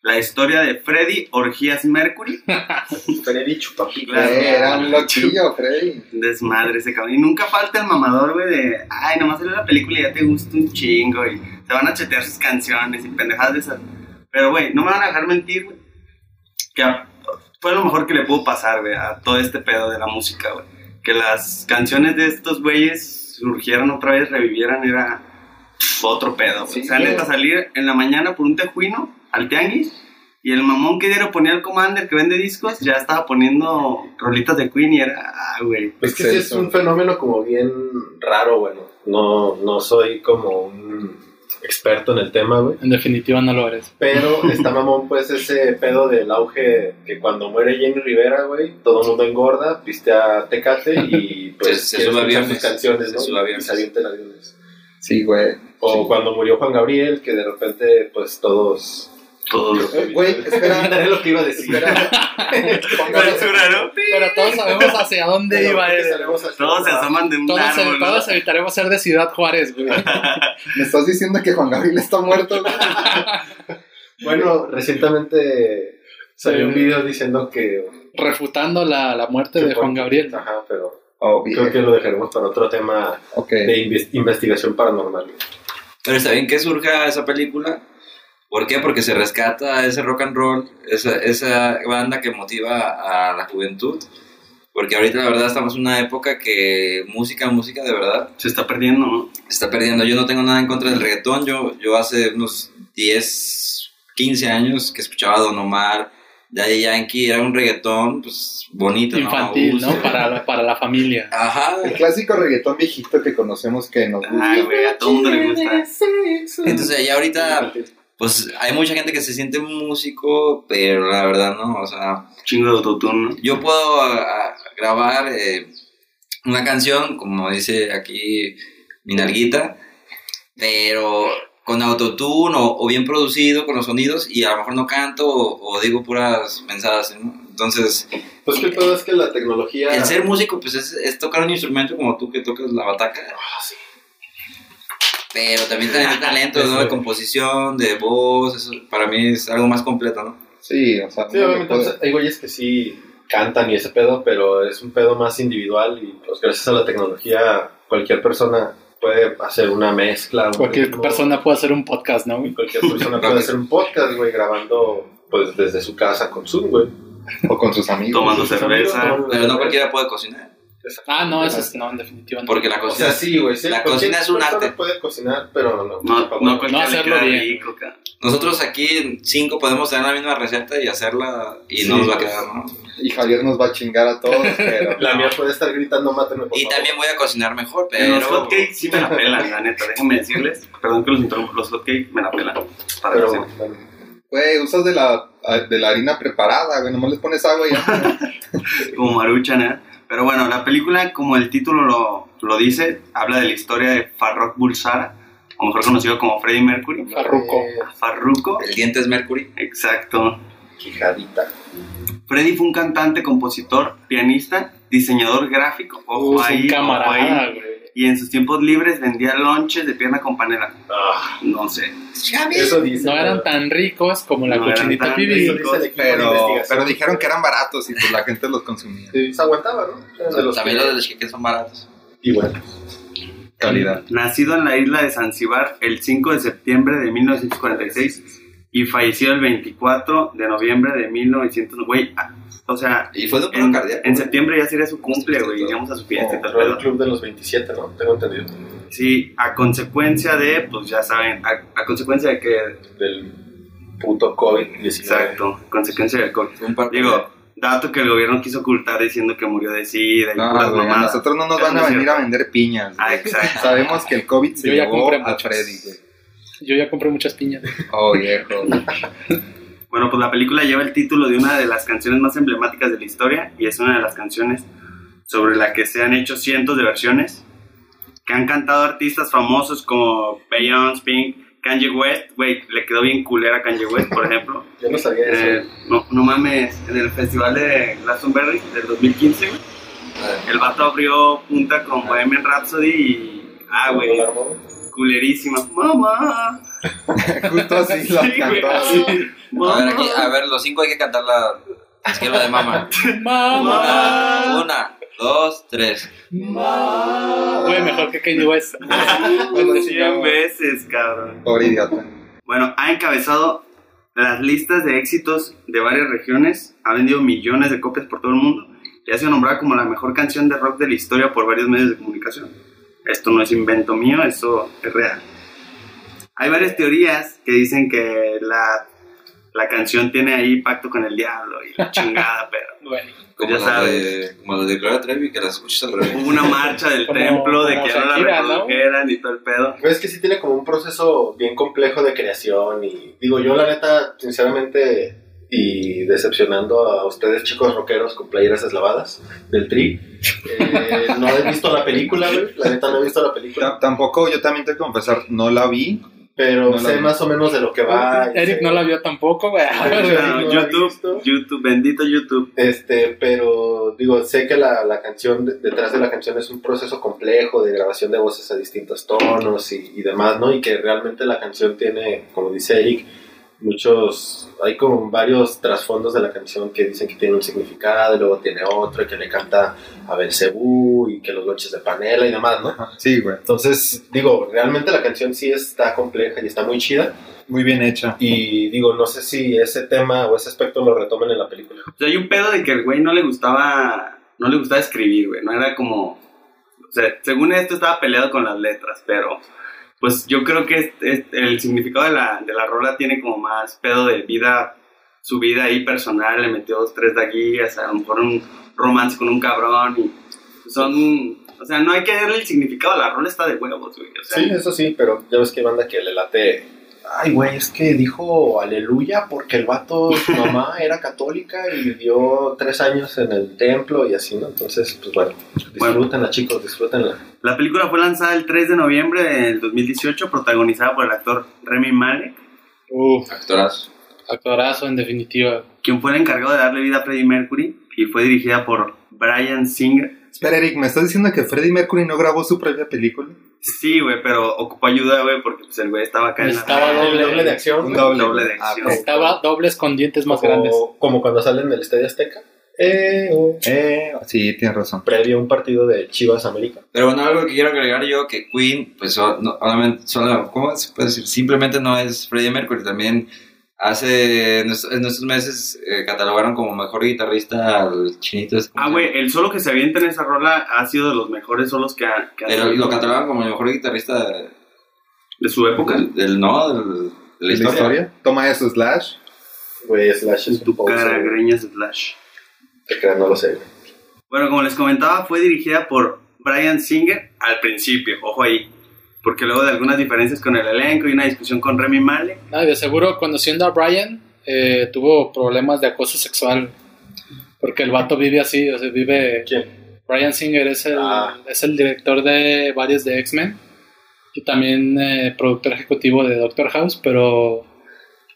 La historia de Freddie Orgías Mercury. Freddy Chupapi. Claro. Eh, era un loquillo, Freddy. Desmadre ese cabrón. Y nunca falta el mamador, güey, de, ay, nomás salió la película y ya te gusta un chingo. Y te van a chetear sus canciones y pendejadas de esas. Pero, güey, no me van a dejar mentir, güey. Que a- fue lo mejor que le pudo pasar, güey, a todo este pedo de la música, güey. Que las canciones de estos güeyes surgieran otra vez, revivieran, era otro pedo, güey. Sí, o sea, neta, salir en la mañana por un tejuino al tianguis. Y el mamón que diario ponía el Commander que vende discos, ya estaba poniendo rolitas de Queen y era, ah, güey. Es que sí es un fenómeno como bien raro, bueno. No, no soy como un experto en el tema, güey. En definitiva no lo eres. Pero está mamón, pues, ese pedo del auge que cuando muere Jenny Rivera, güey, todo el mundo engorda, pistea Tecate y pues Se- se sube sus canciones, Se ¿no? sube aviones. Y se aviones. Sí, güey. O Sí. cuando murió Juan Gabriel, que de repente, pues, todos... Todos. Eh, Güey, espera. Era lo que iba a decir. espera. Censura, ¿no? Pero todos sabemos hacia dónde Pero iba él. Todos se asoman de un Todos, árbol, todos evitaremos ser de Ciudad Juárez, güey. ¿Me estás diciendo que Juan Gabriel está muerto? güey? Bueno, recientemente salió un video diciendo que... Refutando la, la muerte de Juan Gabriel. Ajá, pero Oh, creo que lo dejaremos para otro tema Ok. de inves- investigación paranormal. Pero está bien que surja esa película. ¿Por qué? Porque se rescata ese rock and roll, esa, esa banda que motiva a la juventud. Porque ahorita la verdad estamos en una época que música, música de verdad Se está perdiendo, ¿no? se está perdiendo. Yo no tengo nada en contra del reggaetón. Yo, yo hace unos 10, 15 años que escuchaba a Don Omar, Daddy Yankee, era un reggaetón pues bonito, Infantil, ¿no? ¿no? Para, la- para la familia. Ajá. El clásico reggaetón viejito que conocemos que nos gusta. Ay, güey, a todo mundo le gusta. Entonces ya ahorita pues hay mucha gente que se siente músico, pero la verdad no, o sea, Chingo de autotune, yo puedo a- a grabar eh, una canción, como dice aquí mi nalguita, pero con autotune o, o bien producido con los sonidos y a lo mejor no canto o, o digo puras mensajes, ¿no? Entonces, Pues que todo es que la tecnología... el ser músico pues es, es tocar un instrumento como tú que tocas la bataca. Ah, sí. Pero también tiene talento, ¿no? De composición, de voz, eso para mí es algo más completo, ¿no? Sí, o sea, Sí, obviamente puede- hay güeyes que sí cantan y ese pedo, pero es un pedo más individual y pues gracias a la tecnología cualquier persona puede hacer una mezcla. un Cualquier ritmo, persona puede hacer un podcast, ¿no? güey? Cualquier persona puede hacer un podcast, güey, grabando pues desde su casa con Zoom, güey. o con sus amigos. Tomando cerveza. Pero no cualquiera puede cocinar. Ah, no, eso es, no, en definitiva. no. Porque la O cocina. sea, sí, güey. sí, La cualquier cocina es un arte. puede cocinar, pero no. No, no, No hacerlo bien. rico, Nosotros aquí cinco podemos tener la misma receta y hacerla y no nos va a pues. quedar, ¿no? Y Javier nos va a chingar a todos, pero... La mía puede estar gritando, mátenme, por Y favor". también voy a cocinar mejor, Pero los hotcakes sí me la pelan, la neta, déjenme decirles. Perdón que los interrumpo, los hotcakes me la pelan. Para Pero, Güey, usas de la, de la harina preparada, güey. Nomás les pones agua y ya. como Maruchan, ¿eh? Pero bueno, la película, como el título lo, lo dice, habla de la historia de Farrokh Bulsara, o mejor conocido como Freddie Mercury. Farruko. Farruko, El diente es Mercury. exacto. Quijadita. Freddie fue un cantante, compositor, pianista, diseñador gráfico. Ojo Uh, ahí, un ojo camarada, ahí. güey. Y en sus tiempos libres vendía lonches de pierna con panela. Ah, No sé. eso dice. No eran tan ricos como la No cochinita de Pero, dijeron que eran baratos y pues la gente los consumía. Sí, se aguantaba, ¿no? Los También que- los de los chiquetes son baratos. Y bueno, Calidad. Nacido en la isla de Zanzíbar el 5 de septiembre de 1946 y falleció el 24 de noviembre de 1900. Güey, o sea, Y fue de en, cardíaco. en septiembre ya sería su cumple, güey. Iríamos a su fiesta y el club de los 27, ¿no? Tengo entendido. Sí, a consecuencia de, pues ya saben, a, a consecuencia de que. Del puto COVID-19. Exacto, consecuencia del COVID. Un paro Digo, dato que el gobierno quiso ocultar diciendo que murió de SIDA y No, puras güey, a mamadas. nosotros no nos van no a venir cierto. a vender piñas. Ah, exacto. Sabemos que el COVID se Yo ya llevó compré a muchas. Freddy, güey. Yo ya compré muchas piñas. Oh, viejo. Bueno, pues la película lleva el título de una de las canciones más emblemáticas de la historia y es una de las canciones sobre la que se han hecho cientos de versiones que han cantado artistas famosos como Beyoncé, Pink, Kanye West. Güey, le quedó bien culera a Kanye West, por ejemplo. Yo no sabía eso. Eh, no, no mames, en el festival de Glastonbury del 2015, güey, el vato abrió punta con Bohemian Rhapsody y... Ah, güey, ¿No la culerísima. Mamá. Justo así lo Sí, güey, cantó. sí. A ver, aquí, Mamá. a ver, los cinco hay que cantar la esquema de mama. ¡Mamá! Una, una, dos, tres. Güey, mejor que Kanye West. Como 100 veces, cabrón. Pobre idiota. Bueno, ha encabezado las listas de éxitos de varias regiones, ha vendido millones de copias por todo el mundo y ha sido nombrada como la mejor canción de rock de la historia por varios medios de comunicación. Esto no es invento mío, eso es real. Hay varias teorías que dicen que la, la canción tiene ahí pacto con el diablo y la chingada, pero Güey. Como Ya la sabes. de, como la de Gloria Trevi, que las escuchas al revés. hubo una marcha del Como- templo de que no la Shakira, ¿no? reprodujeran y todo el pedo. Pues es que sí tiene como un proceso bien complejo de creación y digo yo la neta, sinceramente y decepcionando a ustedes chicos rockeros con playeras eslavadas del tri, eh, no he visto la película, güey, la neta no he visto la película, Ta- Tampoco, yo también tengo que confesar, no la vi. Pero No sé vi. más o menos de lo que va. Eric no la vio tampoco, güey. No YouTube. YouTube, bendito YouTube. Este, pero digo, sé que la, la canción, de- detrás de la canción es un proceso complejo de grabación de voces a distintos tonos y, y demás, ¿no? Y que realmente la canción tiene, como dice Eric, muchos, hay como varios trasfondos de la canción que dicen que tiene un significado y luego tiene otro y que le canta a Belcebú y que los lonches de panela y demás, ¿no? Sí, güey. Entonces, digo, realmente la canción sí está compleja y está muy chida Muy bien hecha. y digo, no sé si ese tema o ese aspecto lo retomen en la película. O sea, hay un pedo de que el güey no le gustaba, no le gustaba escribir, güey. No era como, o sea, según esto estaba peleado con las letras, pero pues yo creo que el significado de la, de la rola tiene como más pedo de vida, su vida ahí personal, le metió dos, tres daguillas, a lo mejor un romance con un cabrón y son, o sea, no hay que darle el significado, la rola está de huevos, güey. Sí, eso sí, pero ya ves que banda que le late. Ay, güey, es que dijo aleluya porque el vato, su mamá era católica y vivió tres años en el templo y así, ¿no? Entonces, pues bueno, disfrútenla, chicos, disfrútenla. La película fue lanzada el 3 de noviembre del 2018, protagonizada por el actor Remy Malek, Uf, Actorazo. actorazo en definitiva. quien fue el encargado de darle vida a Freddie Mercury y fue dirigida por Brian Singer, Espera, Eric, ¿me estás diciendo que Freddie Mercury no grabó su propia película? Sí, güey, pero ocupó ayuda, güey, porque pues, el güey estaba acá en la... Estaba doble, doble de acción. Un doble. doble de Ah, acción. ok. Estaba dobles con dientes más como, grandes. como cuando salen del Estadio Azteca. Eh, o Eh, sí, tienes razón. previo a un partido de Chivas América. Pero bueno, algo que quiero agregar yo, que Queen, pues no, solamente, solo, ¿cómo se puede decir? Simplemente no es Freddie Mercury, también hace, en estos, en estos meses eh, catalogaron como mejor guitarrista al chinito. este, ¿cómo Ah, güey, el solo que se avienta en esa rola ha sido de los mejores solos que ha, que ha lo, catalogaron como el mejor guitarrista de- de su época. del, del- no, del- de la ¿La historia. historia? Toma eso, Slash. Güey, Slash es Tu cara güey. greñas Slash. Te creas, no lo sé. Bueno, como les comentaba, fue dirigida por Brian Singer al principio, ojo ahí. Porque luego de algunas diferencias con el elenco y una discusión con Remy Malek, No, y de seguro, conociendo a Brian, eh, tuvo problemas de acoso sexual. Porque el vato vive así, o sea, vive... ¿Quién? Brian Singer es el, Ah. es el director de varios de X-Men y también eh, productor ejecutivo de Doctor House, pero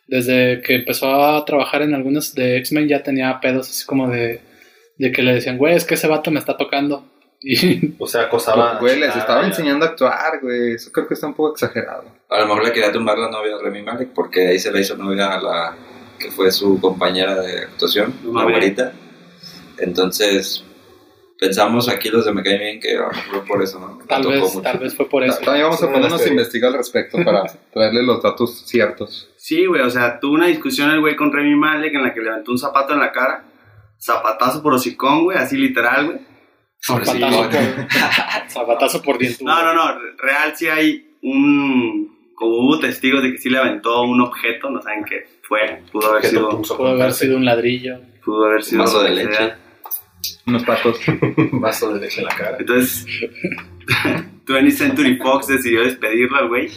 desde que empezó a trabajar en algunos de X-Men ya tenía pedos así como de, de que le decían, güey, es que ese vato me está tocando. Y O sea, acosaba. Güey, les a- estaba enseñando a actuar, güey. Eso creo que está un poco exagerado. A lo mejor le quería tumbar la novia a Remy Malek porque ahí se la hizo novia a la que fue su compañera de actuación, No la mames. abuelita. Entonces, pensamos aquí los de Me Cae Bien que a lo mejor fue por eso, ¿no? Tal vez, mucho. tal vez fue por eso. También vamos Sí, a ponernos a investigar al respecto para traerle los datos ciertos. sí, güey, o sea, tuvo una discusión el güey con Remy Malek en la que levantó un zapato en la cara, zapatazo por hocicón, güey, así literal, güey. Zapatazo por, zapatazo por. No, no, no, real sí hay un... Como hubo testigos de que sí le aventó un objeto, no saben qué fue, pudo haber sido... Pudo haber sido un ladrillo. Pudo haber sido... vaso de leche. sea. Unos tacos. un vaso de leche en la cara. Entonces, 20th Century Fox decidió despedirlo al güey.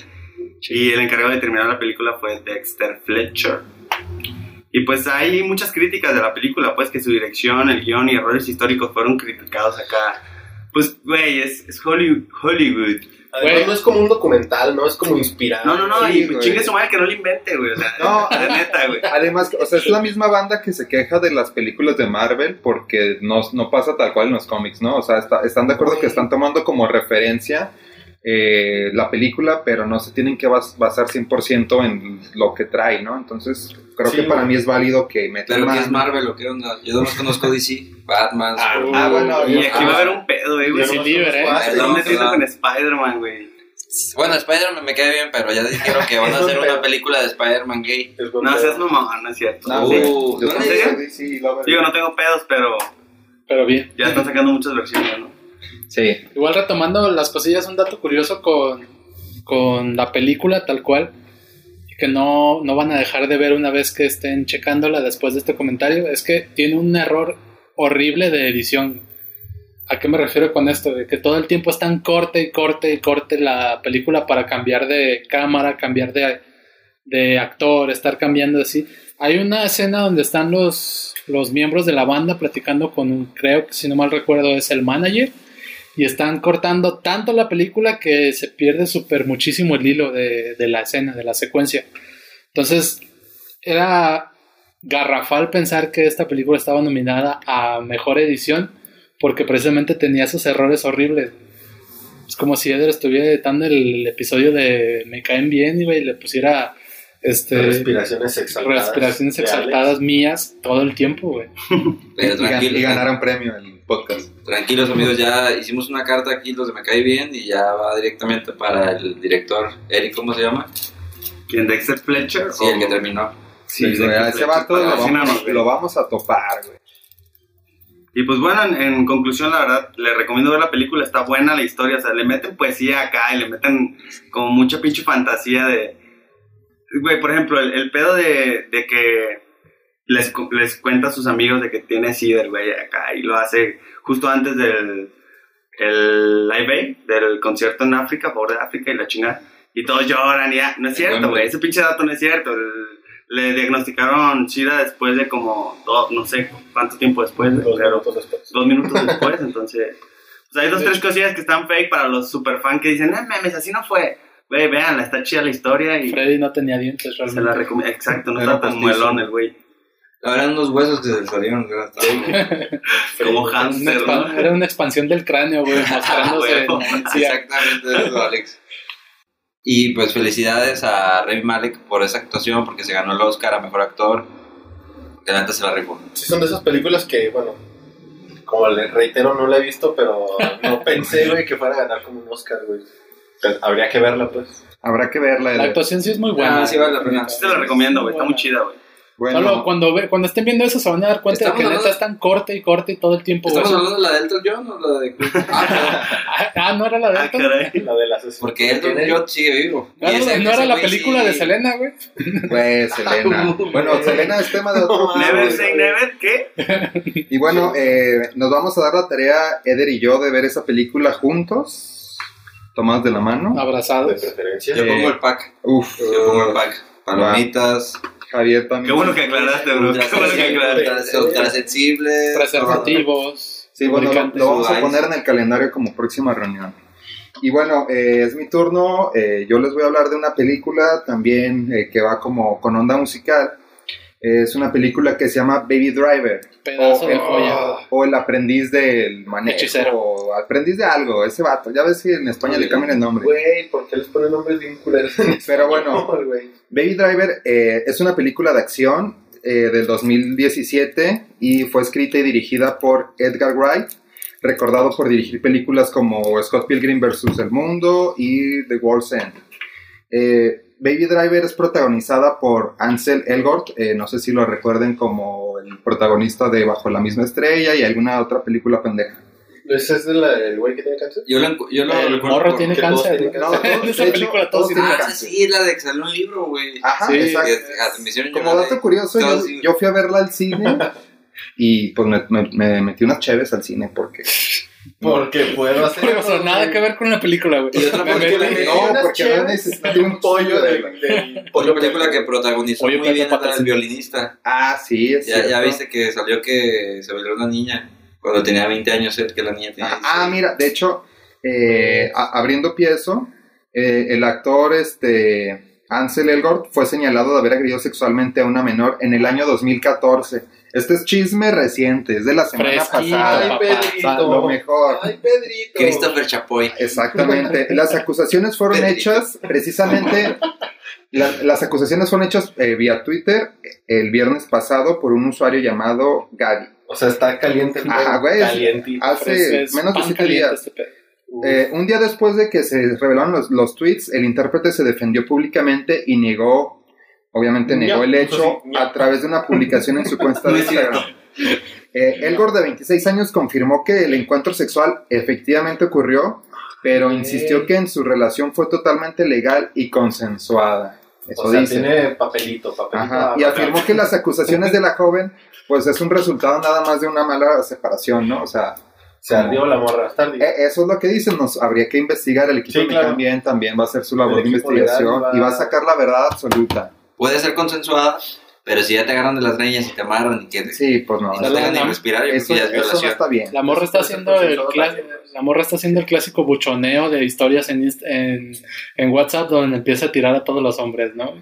Y el encargado de terminar la película fue Dexter Fletcher. Y pues hay muchas críticas de la película, pues que su dirección, el guion y errores históricos fueron criticados acá. Pues, güey, es, es Hollywood. Hollywood. Además, Güey. no es como un documental, no es como inspirado. No, no, no, Sí, y chingue su madre que no lo invente, güey. O sea, No. de neta, güey. Además, o sea, es la misma banda que se queja de las películas de Marvel porque no, no pasa tal cual en los cómics, ¿no? O sea, está- están de acuerdo que están tomando como referencia eh, la película, pero no se tienen que bas- basar 100% en lo que trae, ¿no? Entonces, creo Sí, que para mí es válido que metan Pero ¿qué mano. es Marvel o qué onda? Yo no conozco DC, Batman, Ah. Ah, bueno, Y aquí va a haber un pedo, güey. güey. Sí, libre, ¿eh? Están metiendo con Spider-Man, güey. Bueno, Spider-Man me cae bien, pero ya dijeron que van a hacer una película de Spider-Man gay. No seas mamón, no es cierto. No, Sí. Uh, lover. Digo, no tengo pedos, pero Pero bien. ya están sacando muchas versiones, ¿no? Sí. Igual retomando las cosillas, un dato curioso con, con la película tal cual, que no, no van a dejar de ver una vez que estén checándola después de este comentario, es que tiene un error horrible de edición. ¿A qué me refiero con esto? De que todo el tiempo están corte y corte y corte la película para cambiar de cámara, cambiar de, de actor, estar cambiando así. Hay una escena donde están los, los miembros de la banda platicando con un, creo que si no mal recuerdo es el manager, y están cortando tanto la película que se pierde súper muchísimo el hilo de, de la escena, de la secuencia. Entonces, era garrafal pensar que esta película estaba nominada a mejor edición porque precisamente tenía esos errores horribles. Es como si Eder estuviera editando el episodio de Me caen bien y le pusiera este, Respiraciones exaltadas. respiraciones reales. exaltadas mías todo el tiempo, güey. Pero Y, y ganar un premio en el podcast. Tranquilos amigos, ya hicimos una carta aquí, los de Me Cae Bien, y ya va directamente para el director Eric, ¿cómo se llama? ¿Quién? ¿Dexter Fletcher? Sí, el que terminó. Sí, Sí, a ese Fletcher, vato lo vamos, güey. lo vamos a topar, güey. Y pues bueno, en, en conclusión, la verdad, le recomiendo ver la película, está buena la historia, o sea, le meten poesía acá y le meten como mucha pinche fantasía de... Güey, por ejemplo, el, el pedo de, de que les, les cuenta a sus amigos de que tiene SIDA, güey, acá, y lo hace justo antes del el Live Aid, del concierto en África, a favor de África y la chingada, y todos lloran y ya, no es cierto, güey, ese pinche dato no es cierto, el- le diagnosticaron SIDA después de como, do- no sé cuánto tiempo después, Dos pero minutos después. dos minutos después, entonces... Pues hay dos, tres cosillas que están fake para los superfans que dicen, no mames, así no fue. Güey, vean, está chida la historia y Freddy no tenía dientes se la realmente. recomiendo. Exacto, no Era está tan postizo. muelón el güey. Eran unos huesos que se salieron. Como expa- ¿no? Era una expansión del cráneo, güey, mostrándose. Huevo. Sí, Exactamente eso, Alex. Y pues felicidades a Remy Malek por esa actuación, porque se ganó el Oscar a Mejor Actor. Que la neta se la rifó. Sí, son de esas películas que, bueno, como le reitero, no la he visto, pero no pensé, güey, que fuera a ganar como un Oscar, güey. Habría que verla, pues. Habrá que verla. La actuación sí es muy buena. Ah, sí vale la pena. Sí te la recomiendo, güey. Está muy chida, güey. Bueno, Solo cuando, ve- cuando estén viendo eso se van a dar cuenta de que neta hablando- es tan corte y corte y todo el tiempo. güey. ¿Estamos hablando de la de Elton John o la de Ah, ah, no era la de Ah, Elton. caray. La de las Porque Elton John sigue vivo. Ah, ese- no era la güey película sí- de Selena, güey. Pues, Selena. Bueno, Selena es tema de otro. Never güey. say never, ¿qué? Y bueno, eh, nos vamos a dar la tarea, Eder y yo, de ver esa película juntos, tomados de la mano. de Abrazados. preferencia. Yo pongo el pack. Uf, Yo pongo el pack. Palomitas. Javier también. Qué bueno que aclaraste, bro. Qué bueno que aclaraste. ultra, ultra sensible. Preservativos. Sí, bueno, lo, vamos a poner en el calendario como próxima reunión. Y bueno, eh, es mi turno. eh, yo les voy a hablar de una película también eh, que va como con onda musical. Es una película que se llama Baby Driver. Pedazo o, de el, joya. o el aprendiz del manejo. Hechicero. O aprendiz de algo, ese vato. Ya ves que en España le cambian el nombre. Güey, ¿por qué les ponen nombres bien? Pero bueno, No. Baby Driver eh, es una película de acción eh, del 2017 y fue escrita y dirigida por Edgar Wright, recordado por dirigir películas como Scott Pilgrim vs. El Mundo y The World's End. Eh, Baby Driver es protagonizada por Ansel Elgort, eh, no sé si lo recuerden como el protagonista de Bajo la misma estrella y alguna otra película pendeja. ¿Ese es del el güey que tiene cáncer? Yo lo, yo lo El recuerdo morro por- tiene cáncer. ¿no? En esa película todos tienen Ah, cáncer. sí, la de que salió un libro, güey. Ajá, Sí, exacto. Como dato de- curioso, yo, Todos, sí. yo fui a verla al cine y pues me, me- me metí unas cheves al cine porque... Porque puedo hacer. Nada que ver con la película, güey. Y otra Me película metí- que- No, porque no cheves necesité un pollo de- del Otra película que protagonizó Oye, muy bien Patas. el violinista. Ah, sí, es Ya, ya viste que salió que se volvió una niña cuando tenía 20 años, que la niña tenía Ah, ah, 16. mira, de hecho, eh, a- abriendo pie eso, eh, el actor este, Ansel Elgort fue señalado de haber agredido sexualmente a una menor en el año 2014. Este es chisme reciente, es de la semana Fresquito, pasada. Ay. Pedrito. Lo mejor. Ay, Pedrito. Christopher Chapoy. Exactamente. Las acusaciones fueron Pedrito. hechas precisamente. la- las acusaciones fueron hechas eh, vía Twitter el viernes pasado por un usuario llamado Gaby. O sea, está caliente. Ajá, güey. Hace menos de siete días. este. Eh, un día después de que se revelaron los, los tweets, el intérprete se defendió públicamente y negó, obviamente negó el hecho a través de una publicación en su cuenta de. Instagram. Eh, Elgor, de 26 años, confirmó que el encuentro sexual efectivamente ocurrió, pero insistió que en su relación fue totalmente legal y consensuada. Eso o sea, dice. tiene papelito, papelito. Ajá, y afirmó que las acusaciones de la joven, pues es un resultado nada más de una mala separación, ¿no? O sea, Se ardió la morra. Eh, Eso es lo que dicen, nos habría que investigar, el equipo Sí, de claro. también también va a hacer su labor El de investigación va- y va a sacar la verdad absoluta. Puede ser consensuada, pero si ya te agarran de las greñas y te amarran y que Sí, pues no, y no te dejan ni respirar, yo creo eso, que ya es eso no está bien. La morra está haciendo el clas- la morra está haciendo el clásico buchoneo de historias en, en, en WhatsApp donde empieza a tirar a todos los hombres, ¿no?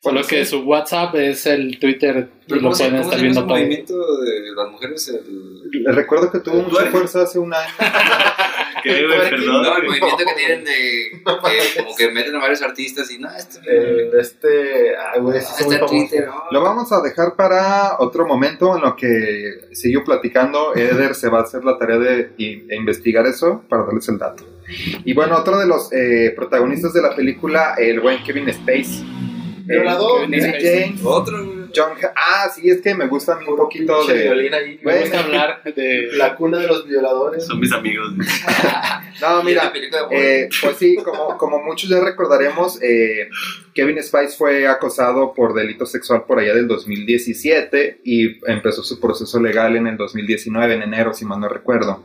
Solo Pues que sí. su WhatsApp es el Twitter y lo ¿Cómo se, pueden cómo estar viendo todo. movimiento de las mujeres? El... Les recuerdo que tuvo ¿El mucha fuerza hace un año. ¿Qué, güey? Perdón. No, el movimiento que tienen de que como que meten a varios artistas y no, este, El este. Ay, güey, muy este famoso. Twitter, ¿no? Lo vamos a dejar para otro momento en lo que sigo platicando. Eder se va a hacer la tarea de de investigar eso para darles el dato. Y bueno, otro de los eh, protagonistas de la película, el buen Kevin Space. Violador. Eh, Rick James, Otro. John Ah, sí, es que me gusta a mí un poquito de... ahí. Me gusta hablar de La cuna de los violadores. Son mis amigos. No, mira, Eh, pues sí, como, como muchos ya recordaremos, eh, Kevin Spice fue acosado por delito sexual por allá del 2017 y empezó su proceso legal en el 2019, en enero, si mal no recuerdo.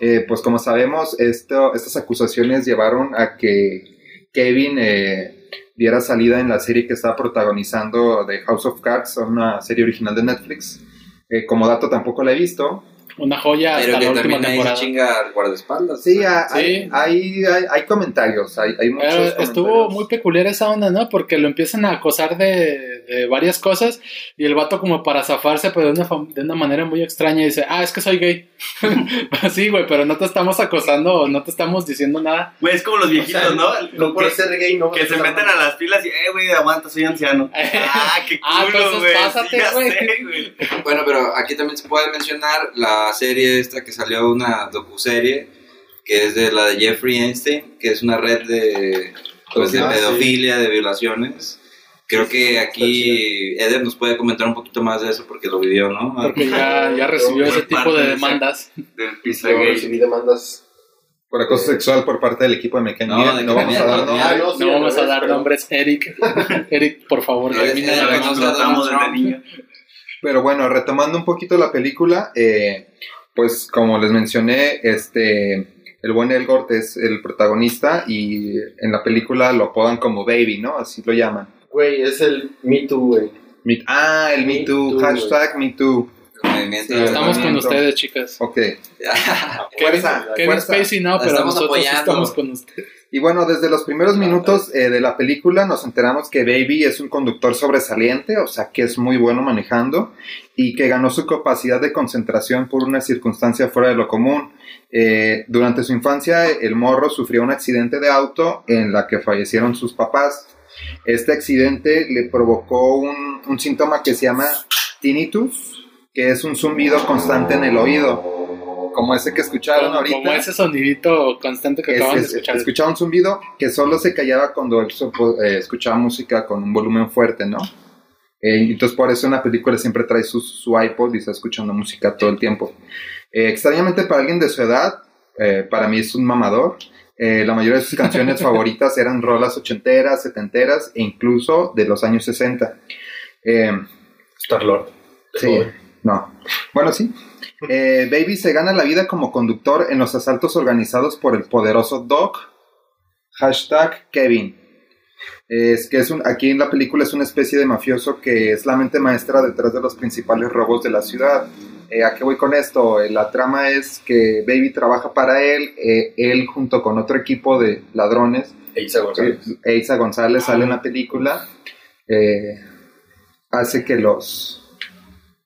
Eh, pues como sabemos, esto, estas acusaciones llevaron a que Kevin eh, diera salida en la serie que estaba protagonizando de House of Cards, una serie original de Netflix. Eh, como dato tampoco la he visto, una joya Pero hasta que la última temporada. chinga al guardaespaldas. Sí, hay, Sí. hay, hay, hay comentarios, hay, hay muchos Pero comentarios. estuvo muy peculiar esa onda, ¿no? Porque lo empiezan a acosar de, de varias cosas y el vato como para zafarse pero de una, de una manera muy extraña dice, ah, es que soy gay. Así, güey, pero no te estamos acosando o no te estamos diciendo nada. Güey, es como los viejitos, O sea, ¿no? No por que, ser gay, no. que se meten a las filas y, eh, güey, aguanta, soy anciano. ah, qué Ah, culo, entonces güey. pásate, Sí. Bueno, pero aquí también se puede mencionar la serie esta que salió, una docuserie, que es de la de Jeffrey Einstein, que es una red de, pues, de Ah, sí. pedofilia, de violaciones. Creo que aquí Eder nos puede comentar un poquito más de eso porque lo vivió, ¿no? Porque ya, ya recibió ese tipo de de demandas. Del pizza Yo recibí demandas. Por acoso sexual por parte del equipo de Mecánica. No, No, de no vamos a dar no, nombres. Ah, no, sí, No al vamos a dar nombres, Eric. Eric, por favor, Pero termina es- de. Pero bueno, retomando un poquito la película, eh, pues como les mencioné, este, el buen Elgort es el protagonista y en la película lo apodan como Baby, ¿no? Así lo llaman. Güey, es el Me Too, güey. Me- ah, el Me Me Too, Too, hashtag Me Too. Movimiento Sí, Estamos con ustedes, chicas. Ok. Fuerza, Kevin. Spacey no, pero estamos nosotros apoyando. estamos con ustedes. Y bueno, desde los primeros minutos eh, de la película nos enteramos que Baby es un conductor sobresaliente, o sea que es muy bueno manejando y que ganó su capacidad de concentración por una circunstancia fuera de lo común. Eh, durante su infancia, el morro sufrió un accidente de auto en la que fallecieron sus papás. Este accidente le provocó un, un síntoma que se llama tinnitus, que es un zumbido constante en el oído, como ese que escucharon Como, ahorita. como ese sonidito constante que acaban de es- escuchar. escuchaba un zumbido que solo se callaba cuando él eh, escuchaba música con un volumen fuerte, ¿no? Eh, entonces por eso en la película siempre trae su, su iPod y está escuchando música todo el tiempo. Eh, extrañamente para alguien de su edad, eh, para mí es un mamador. Eh, la mayoría de sus canciones favoritas eran rolas ochenteras, setenteras e incluso de los años 60. Eh, Star-Lord. Sí, joven. no. Bueno, sí. Eh, Baby se gana la vida como conductor en los asaltos organizados por el poderoso Doc. Hashtag Kevin. Es que es un, aquí en la película es una especie de mafioso que es la mente maestra detrás de los principales robos de la ciudad. Eh, ¿A qué voy con esto? Eh, la trama es que Baby trabaja para él, eh, él junto con otro equipo de ladrones Eiza González. Eiza González sale en la película, eh, hace que los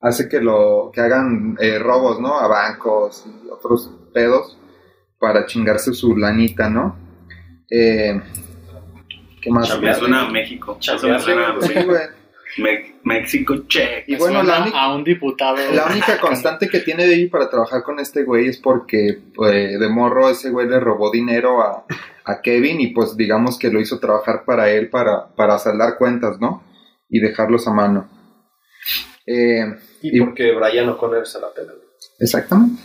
hace que lo que hagan eh, robos, ¿no? A bancos y otros pedos para chingarse su lanita, ¿no? Eh, ¿Qué más? Me Chambearle. suena a México. Suena a Sí, güey. Me- México, che. Y bueno, la única, a un diputado. la única constante que tiene Baby para trabajar con este güey es porque pues, de morro ese güey le robó dinero a, a Kevin y pues digamos que lo hizo trabajar para él para, para saldar cuentas, ¿no? Y dejarlos a mano. Eh, Y Y- porque Brian O'Connor se la pela. güey. Exactamente.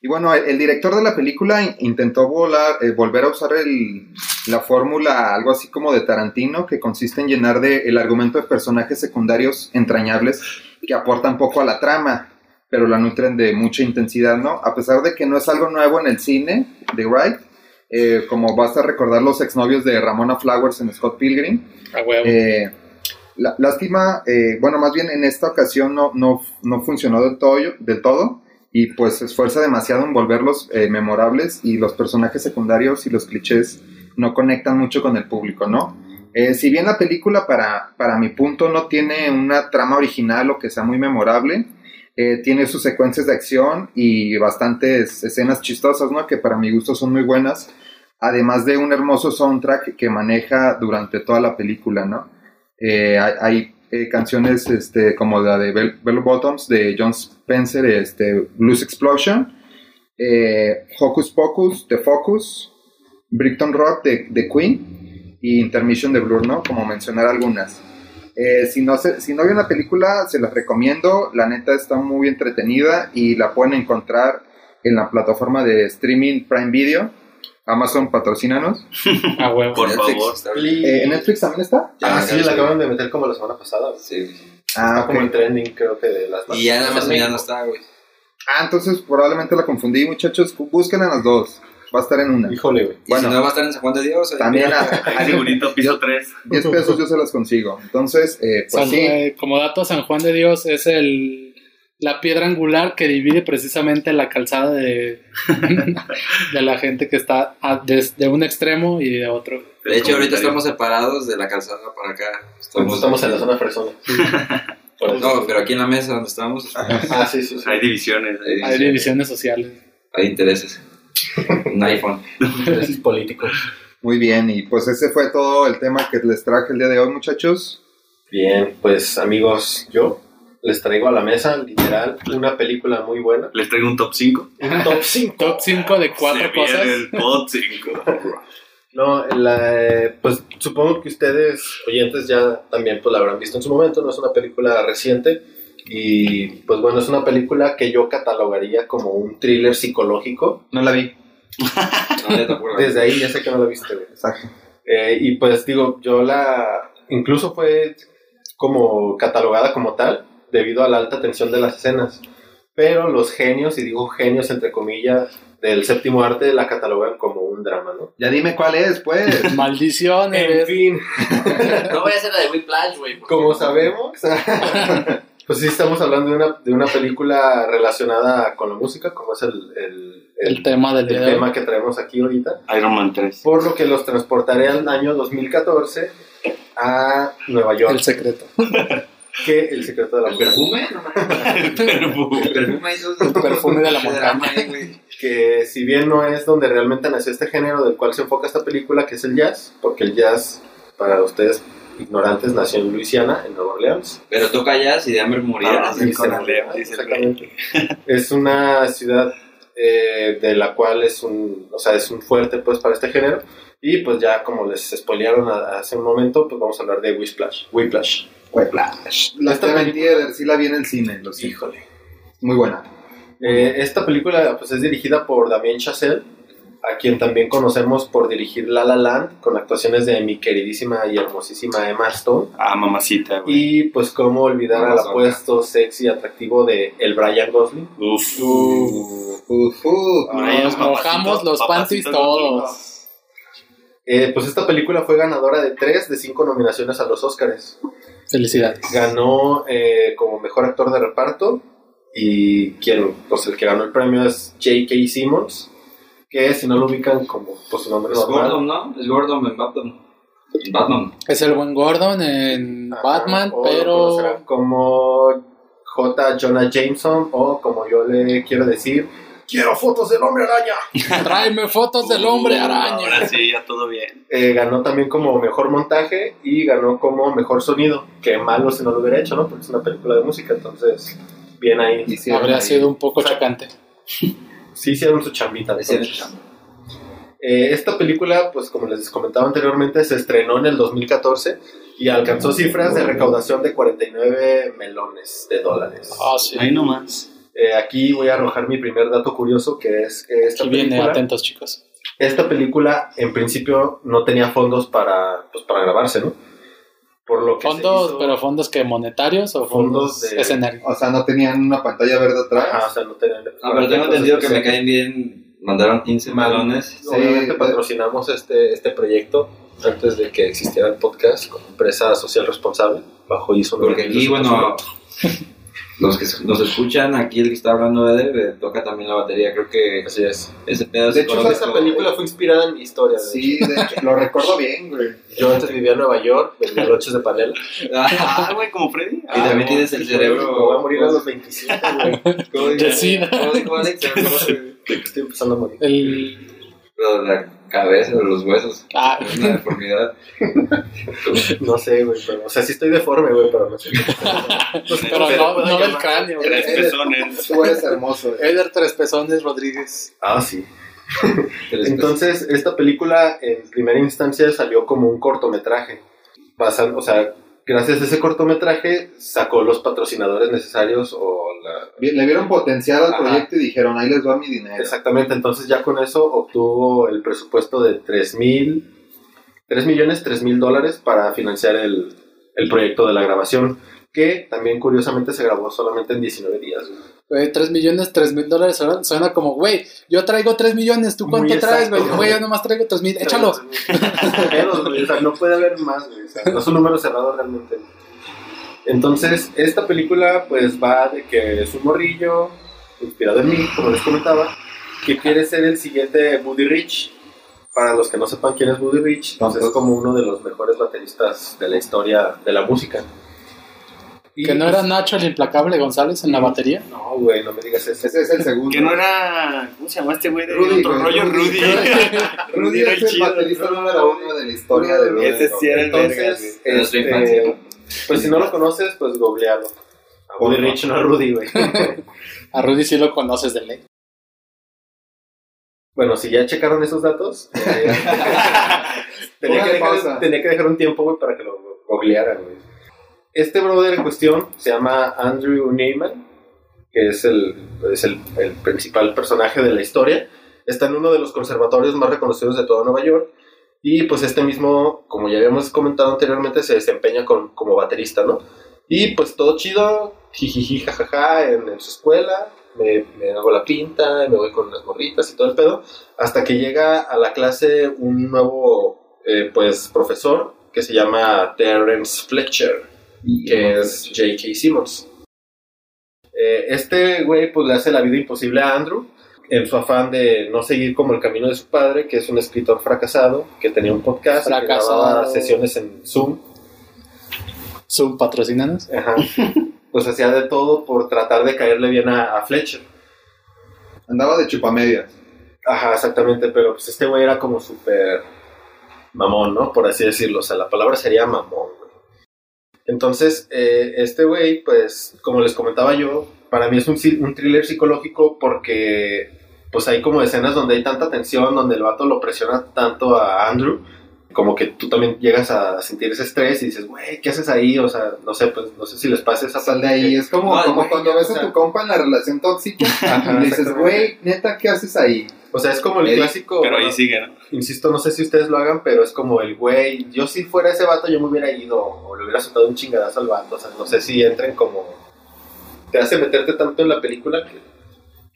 Y bueno, el, el director de la película in- intentó volar, eh, volver a usar el- la fórmula, algo así como de Tarantino, que consiste en llenar de, el argumento de personajes secundarios entrañables que aportan poco a la trama, pero la nutren de mucha intensidad, ¿no? A pesar de que no es algo nuevo en el cine de Wright, eh, como basta recordar los exnovios de Ramona Flowers en Scott Pilgrim, A huevo. eh, lástima, eh, bueno, más bien en esta ocasión no, no, no funcionó del todo, del todo y pues se esfuerza demasiado en volverlos eh, memorables y los personajes secundarios y los clichés no conectan mucho con el público, ¿no? Eh, si bien la película para, para mi punto no tiene una trama original o que sea muy memorable, eh, tiene sus secuencias de acción y bastantes escenas chistosas, ¿no? Que para mi gusto son muy buenas, además de un hermoso soundtrack que maneja durante toda la película, ¿no? Eh, hay hay, eh, canciones este, como la de Bell, Bottoms de John Spencer, este, Blues Explosion, eh, Hocus Pocus de Focus, Brickton Rock de, Queen y Intermission de Blur, ¿no? Como mencionar algunas. Eh, si, no se, si no película, se las recomiendo. La neta está muy entretenida y la pueden encontrar en la plataforma de streaming Prime Video. Amazon, patrocínanos. A huevo. Por Netflix, favor. Eh, ¿En Netflix también está? Ya, Ah, ya, sí, la acaban de meter como la semana pasada. güey. Sí. Ah, Está como en trending, creo que de las Y ya en más- ya no está, güey. Ah, entonces probablemente la confundí, muchachos. Búsquenla en las dos. Va a estar en una. Híjole, güey. Y Bueno. si no va a estar en San Juan de Dios. También a, a segurito, piso 3. 10 pesos yo se las consigo. Entonces, eh, pues San- sí. eh, como dato, San Juan de Dios es el la piedra angular que divide precisamente la calzada de, de la gente que está a- desde un extremo y de otro. De hecho, ahorita estamos separados de la calzada para acá. Estamos, estamos en la zona fresona. No, pero aquí en la mesa donde estamos Ah, sí, sí, sí. Hay divisiones. hay, Hay divisiones sociales. hay intereses. Un iPhone. Intereses políticos. Muy bien, y pues ese fue todo el tema que les traje el día de hoy, muchachos. Bien, pues amigos, yo les traigo a la mesa, literal, una película muy buena. Les traigo un top 5. Un top 5. Top 5 de cuatro cosas. El top 5. No, la, eh, pues supongo que ustedes, oyentes, ya también pues, la habrán visto en su momento, no es una película reciente y pues bueno, es una película que yo catalogaría como un thriller psicológico. No la vi. Desde ahí ya sé que no la viste. Exacto. Eh, y pues digo, yo la, incluso fue como catalogada como tal debido a la alta tensión de las escenas. Pero los genios, y digo genios entre comillas, del séptimo arte la catalogan como un drama, ¿no? Ya dime cuál es, pues. En Maldiciones. fin, No voy a hacer la de Whiplash, güey. como sabemos, pues sí estamos hablando de una, de una película relacionada con la música, como es el, el, El tema del el tema que traemos aquí ahorita. Iron Man 3. Por lo que los transportaré al año 2014 a Nueva York, El secreto. Que el secreto de la ¿El mujer. perfume? El perfume hizo El perfume de la montaña. güey. que si bien no es donde realmente nació este género del cual se enfoca esta película, que es el jazz, porque el jazz, para ustedes ignorantes, nació en Luisiana, en Nueva Orleans. Pero toca jazz y de hambre morirás. Ah, sí, el el exactamente. es una ciudad eh, de la cual es un, o sea, es un fuerte pues para este género. Y pues ya como les spoilearon a- hace un momento, pues vamos a hablar de Whiplash. Whiplash. Whiplash. La Esta Theater, sí la vi en el cine, lo siento. Híjole. Muy buena. Eh, esta película pues, es dirigida por Damien Chazelle, a quien también conocemos por dirigir La La Land, con actuaciones de mi queridísima y hermosísima Emma Stone. Ah, mamacita, güey. Y pues cómo olvidar al apuesto, sexy y atractivo de el Brian Gosling. Uf. Uf, uf, uf. Ay, Nos mojamos los panties todos. Eh, pues esta película fue ganadora de tres de cinco nominaciones a los Oscars. Felicidades. Ganó eh, como mejor actor de reparto y quien, pues el que ganó el premio es J.K. Simmons, que si no lo ubican como pues, su nombre Es normal. Gordon, ¿no? Es Gordon en Batman. En Batman. Es el buen Gordon en Ajá, Batman, o pero como J. Jonah Jameson o como yo le quiero decir, quiero fotos del hombre araña. tráeme fotos del hombre Uh, araña. Ahora sí, ya todo bien. Eh, ganó también como mejor montaje y ganó como mejor sonido, que malo si no lo hubiera hecho, ¿no? Porque es una película de música, entonces bien ahí. Hicieron Habría ahí. sido un poco chocante. Sí hicieron su chambita. Entonces. chamba. Eh, esta película, pues como les comentaba anteriormente, se estrenó en el 2014 y alcanzó cifras de recaudación de 49 melones de dólares. Ah, sí. Ahí nomás. Eh, aquí voy a arrojar mi primer dato curioso, que es que esta Aquí viene, película, atentos chicos. esta película en principio no tenía fondos para, pues, para grabarse, ¿no? Por lo que se Fondos, hizo- pero fondos que monetarios o fondos, Fondos de- escenarios. O sea, no tenían una pantalla verde atrás. Ajá, o sea, no tenían... No, pero tengo entendido que me caen bien. Mandaron 15 melones. Obviamente Sí, patrocinamos este, este proyecto antes de que existiera el podcast como empresa social responsable bajo ISO. Porque aquí, 9001. bueno, los que nos escuchan, aquí el que está hablando Eder, eh, toca también la batería. Creo que Así es. ese pedo De hecho, esa película fue inspirada en mi historia. de Sí, de hecho, lo recuerdo bien, güey. Yo antes vivía en Nueva York, vendía loches de panela. Ah, güey, como Freddy. Y también tienes el cerebro. Voy a morir a los 25, güey. ¿Cómo dijo- De sida. cómo dijo Alex? Estoy empezando a morir. El... De la cabeza, de los huesos. Ah, Es una deformidad. No sé, güey, pero... O sea, sí estoy deforme, güey, pero no sé. Pues, pero ¿cómo se le no, no del llamar? cráneo. Tres Eres- pezones. Tú eres hermoso. güey. Eder Tres Pezones Rodríguez. Ah, sí. Entonces, esta película en primera instancia salió como un cortometraje. Basan- o sea, gracias a ese cortometraje sacó los patrocinadores necesarios o la... Le vieron potencial al Ajá. proyecto y dijeron, ahí les va mi dinero. Exactamente, entonces ya con eso obtuvo el presupuesto de 3 mil, 3 millones, 3 mil dólares para financiar el, el proyecto de la grabación, que también curiosamente se grabó solamente en 19 días. Güey. Güey, 3 millones, 3 mil dólares suena, suena como, güey, yo traigo 3 millones, ¿tú cuánto Muy traes, güey? Güey, yo nomás traigo 3 mil, échalo. Menos, güey, o sea, no puede haber más, güey, o sea, no es un número cerrado realmente. Entonces, esta película pues va de que es un morrillo, inspirado en mí, como les comentaba, que quiere ser el siguiente Buddy Rich para los que no sepan quién es Buddy Rich, pues es como uno de los mejores bateristas de la historia de la música. Y, Que no pues, era Nacho el implacable González en la batería. No, güey, no me digas eso. Ese es el segundo. Que no era. ¿Cómo se llama este güey de Rudy, otro güey, rollo? Rudy. Rudy. Rudy es el baterista número uno de la historia de Rudy. Ese sí era el. Entonces, De nuestra infancia. este, pues si no lo conoces, pues googlealo. A Buddy Rich, no a Rudy, güey. A Rudy sí lo conoces de ley. Bueno, si ya checaron esos datos, eh, tenía, que Póngale pausa. dejar, tenía que dejar un tiempo, güey, para que lo googlearan, güey. Este brother en cuestión se llama Andrew Neyman, que es el, es el, el principal personaje de la historia. Está en uno de los conservatorios más reconocidos de toda Nueva York. Y pues este mismo, como ya habíamos comentado anteriormente, se desempeña con- como baterista, ¿no? Y pues todo chido, jijiji, jajaja, en, en su escuela, me, me hago la pinta, me voy con las gorritas y todo el pedo, hasta que llega a la clase un nuevo, eh, pues, profesor que se llama Terence Fletcher, que es J.K. Simmons. Eh, este güey, pues, le hace la vida imposible a Andrew en su afán de no seguir como el camino de su padre, que es un escritor fracasado, que tenía un podcast y que Fracasado. grababa sesiones en Zoom. Zoom patrocinanos. Ajá. Pues hacía de todo por tratar de caerle bien a, a Fletcher. Andaba de chupamedias. Ajá, exactamente, pero pues este güey era como súper mamón, ¿no? Por así decirlo, o sea, la palabra sería mamón. Entonces, eh, este güey, pues, como les comentaba yo, para mí es un, un thriller psicológico porque, pues, hay como escenas donde hay tanta tensión, donde el vato lo presiona tanto a Andrew, como que tú también llegas a sentir ese estrés y dices, güey, ¿qué haces ahí? O sea, no sé, pues, no sé si les pasa esa Sal de ahí. Es como, No, como güey, cuando ves o a tu compa en la relación tóxica Ajá, y le dices, güey, neta, ¿qué haces ahí? O sea, es como el clásico... Pero ahí sigue, ¿no? insisto, no sé si ustedes lo hagan, pero es como el güey, yo si fuera ese vato yo me hubiera ido o le hubiera soltado un chingadazo al vato, o sea, no sé si entren como... Te hace meterte tanto en la película que...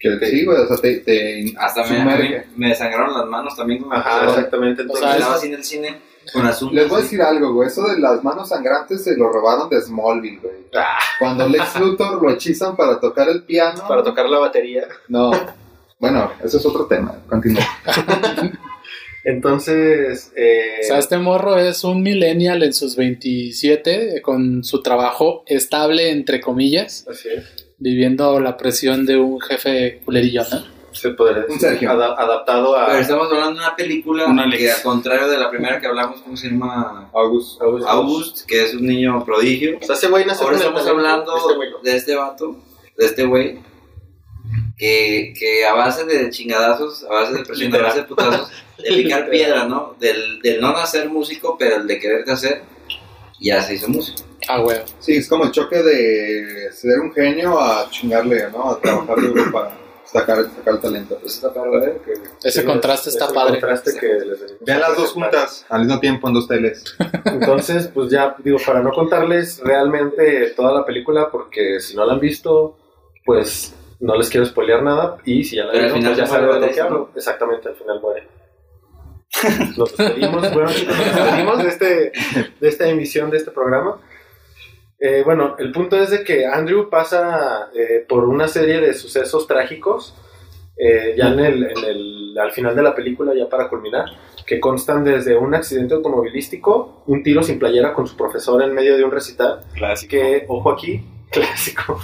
Que sí, güey, o sea, te, te Hasta me, me desangraron las manos también. como Ajá, exactamente. O Entonces, sea, Estaba es- así en el cine con asuntos. Les voy a decir algo, güey. Eso de las manos sangrantes se lo robaron de Smallville, güey. Ah. Cuando Lex Luthor lo hechizan para tocar el piano. para tocar la batería. No. Bueno, eso es otro tema. Continúa. Entonces, eh, O sea, este morro es un millennial en sus 27, eh, con su trabajo estable, entre comillas, así es, viviendo la presión de un jefe culerillo, ¿no? se podría Un decir, Sergio. ada- adaptado a... Pero estamos hablando de una película Un Alex. que al contrario de la primera que hablamos, ¿cómo se llama? August. August. August, que es un niño prodigio. O sea, ese güey nació Ahora estamos hablando este de este vato, de este güey, que, que a base de chingadazos, a base de presión, a base de putazos, de picar piedra, ¿no? Del, del no nacer músico, pero el de quererte hacer, ya se hizo músico. Ah, huevo. Sí, es como el choque de ser un genio a chingarle, ¿no? A trabajar duro para sacar, sacar el talento. Pues está padre, que- Ese sí, contraste es- está padre. contraste que les Vean las dos juntas al mismo tiempo en dos teles. Entonces, pues ya digo, para no contarles realmente toda la película, porque si no la han visto, pues no les quiero spoilear nada. Y si ya la vieron, final pues ya saben de lo que hablo. Exactamente, al final muere. Nos despedimos, bueno chicos, nos despedimos de, este, de esta emisión de este programa. Eh, bueno, el punto es de que Andrew pasa eh, por una serie de sucesos trágicos, eh, ya en el, en el, al final de la película, ya para culminar, que constan desde un accidente automovilístico, un tiro sin playera con su profesor en medio de un recital, Clásico. que, ojo aquí, clásico,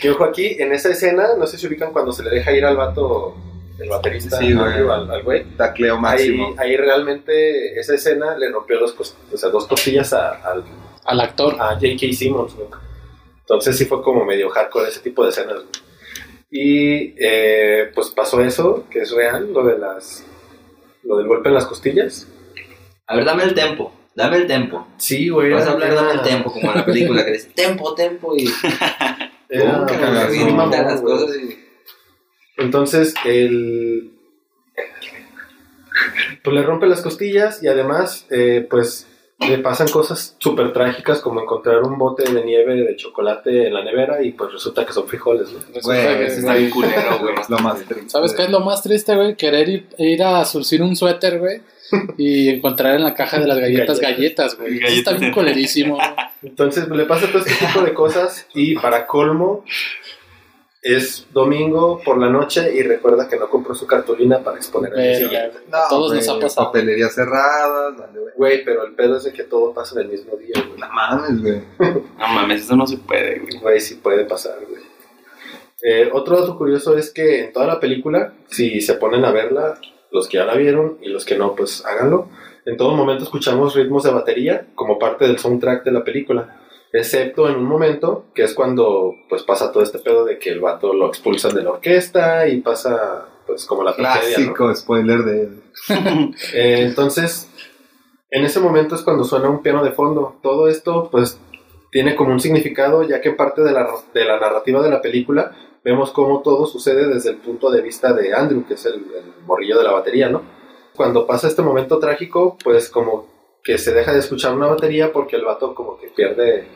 que ojo aquí, en esa escena, no sé si ubican cuando se le deja ir al vato, el baterista, Sí, güey. Andrew, al, al güey, Tacleo ahí, máximo. ahí realmente esa escena le rompió dos, cos- o sea, dos costillas a, al- Al actor. a J.K. Simmons. güey. Entonces sí fue como medio hardcore ese tipo de escenas. güey. Y eh, pues pasó eso, que es real, lo de las lo del golpe en las costillas. A ver, dame el tempo, dame el tempo. Sí, güey. Vas a hablar, dame el tempo, como en la película que dice tempo, tempo, y era- las cosas y- Entonces, el... Pues le rompe las costillas y además, eh, pues le pasan cosas súper trágicas como encontrar un bote de nieve de chocolate en la nevera y pues resulta que son frijoles. Güey, que- ese está bien culero, güey. Es lo más triste. ¿Sabes qué es lo más triste, güey? Querer ir, ir a surcir un suéter, güey, y encontrar en la caja de las galletas galletas, güey. Está bien colerísimo, güey. Entonces le pasa todo este tipo de cosas y para colmo, es domingo por la noche y recuerda que no compró su cartulina para exponer el siguiente. A todos nos ha pasado. Papelería cerrada, dale, güey. Güey, pero el pedo es de que todo pasa en el mismo día, güey. No mames, güey. No mames, eso no se puede, güey. Güey, sí puede pasar, güey. Eh, otro dato curioso es que en toda la película, si se ponen a verla, los que ya la vieron y los que no, pues háganlo. En todo momento escuchamos ritmos de batería como parte del soundtrack de la película. Excepto en un momento, que es cuando pues pasa todo este pedo de que el vato lo expulsan de la orquesta y pasa pues como la tragedia, ¿no? Clásico spoiler de... Eh, entonces, en ese momento es cuando suena un piano de fondo. Todo esto, pues, tiene como un significado, ya que parte de la, de la narrativa de la película vemos cómo todo sucede desde el punto de vista de Andrew, que es el, el morrillo de la batería, ¿no? Cuando pasa este momento trágico, pues como que se deja de escuchar una batería porque el vato como que pierde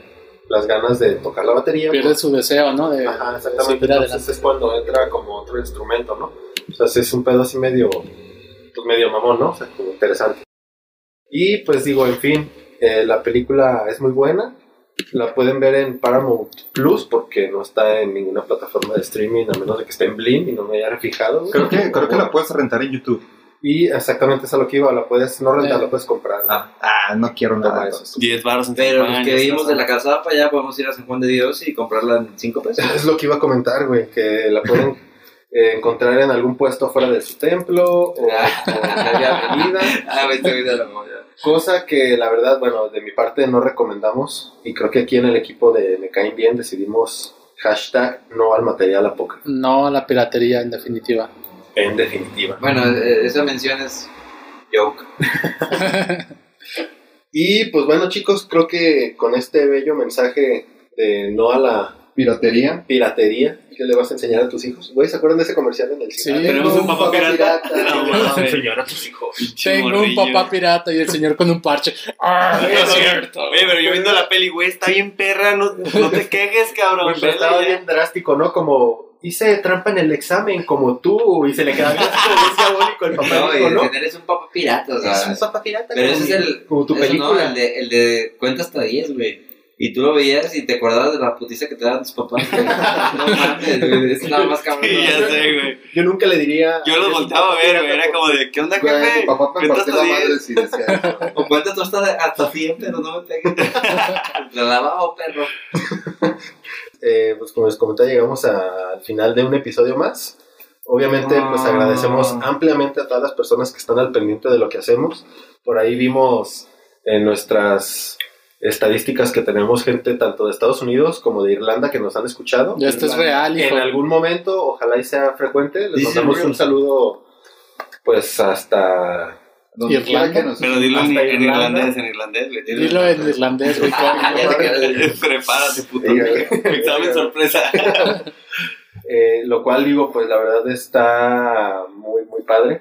las ganas de tocar la batería. Pierde su deseo, ¿no? De, Ajá, exactamente. Entonces adelante. es cuando entra como otro instrumento, ¿no? O sea, sí es un pedo así medio, pues medio mamón, ¿no? O sea, como interesante. Y pues digo, en fin, eh, la película es muy buena. La pueden ver en Paramount Plus porque no está en ninguna plataforma de streaming a menos de que esté en Blim y no me haya fijado. Creo que, creo que la puedes rentar en YouTube. Y exactamente es a lo que iba. La puedes no rentar, Eh. la puedes comprar. Ah, ah, no quiero nada de eso. eso. 10 baros en Pero los que vimos de la calzada para allá podemos ir a San Juan de Dios y comprarla en 5 pesos. Es lo que iba a comentar, güey, que la pueden eh, encontrar en algún puesto fuera de su templo o, o en media avenida. Ah, la moda. Cosa que la verdad, bueno, de mi parte no recomendamos y creo que aquí en el equipo de Me Caen Bien decidimos hashtag no al material apócrifo, No a la piratería, en definitiva. En definitiva. Bueno, eh, esa mención es joke. Y pues bueno chicos, creo que con este bello mensaje de no a la Piratería. piratería, ¿qué le vas a enseñar a tus hijos? Güey, ¿se acuerdan de ese comercial en el Sí. Tenemos un papá pirata. No, ¿Qué le vas a enseñar a tus hijos? Tengo un Morrillo. papá pirata y el señor con un parche. ¡Ah, es cierto! Oye, pero yo viendo la peli, güey, está bien perra, no, no te quejes, cabrón. Güey, pero estaba bien drástico, ¿no? Como hice trampa en el examen, como tú, y se le quedaba bien diabólico el papá, No, y ¿no? eres un papá pirata, o sea. Es un papá pirata. Pero ese es el. Como tu película. ¿no? El de, el de cuenta hasta 10, güey. Y tú lo veías y te acordabas de la putiza que te daban tus papás. no mames, güey. Es nada más cabrón. Sí, ya sé, güey. Yo nunca le diría. Yo los "Es un volteaba a ver, pirata", güey. Era como de, ¿qué onda, jefe? papá me partió la madre 10. si decía eso. O cuenta tú hasta, hasta 100, pero no me pegues. Te lavaba, perro. Eh, pues como les comenté, llegamos al final de un episodio más. Obviamente, pues Ah. agradecemos ampliamente a todas las personas que están al pendiente de lo que hacemos. Por ahí vimos en nuestras estadísticas que tenemos gente tanto de Estados Unidos como de Irlanda que nos han escuchado. Ya esto es real, hijo. En algún momento, ojalá y sea frecuente, les Dice mandamos un saludo pues hasta... Irlanda. quiera que nos- Pero dilo en, Hasta en Irlanda. irlandés, en irlandés. Dilo en irlandés, güey. Prepárate, puto. Examen sorpresa. Eh, lo cual digo, pues la verdad está muy, muy padre.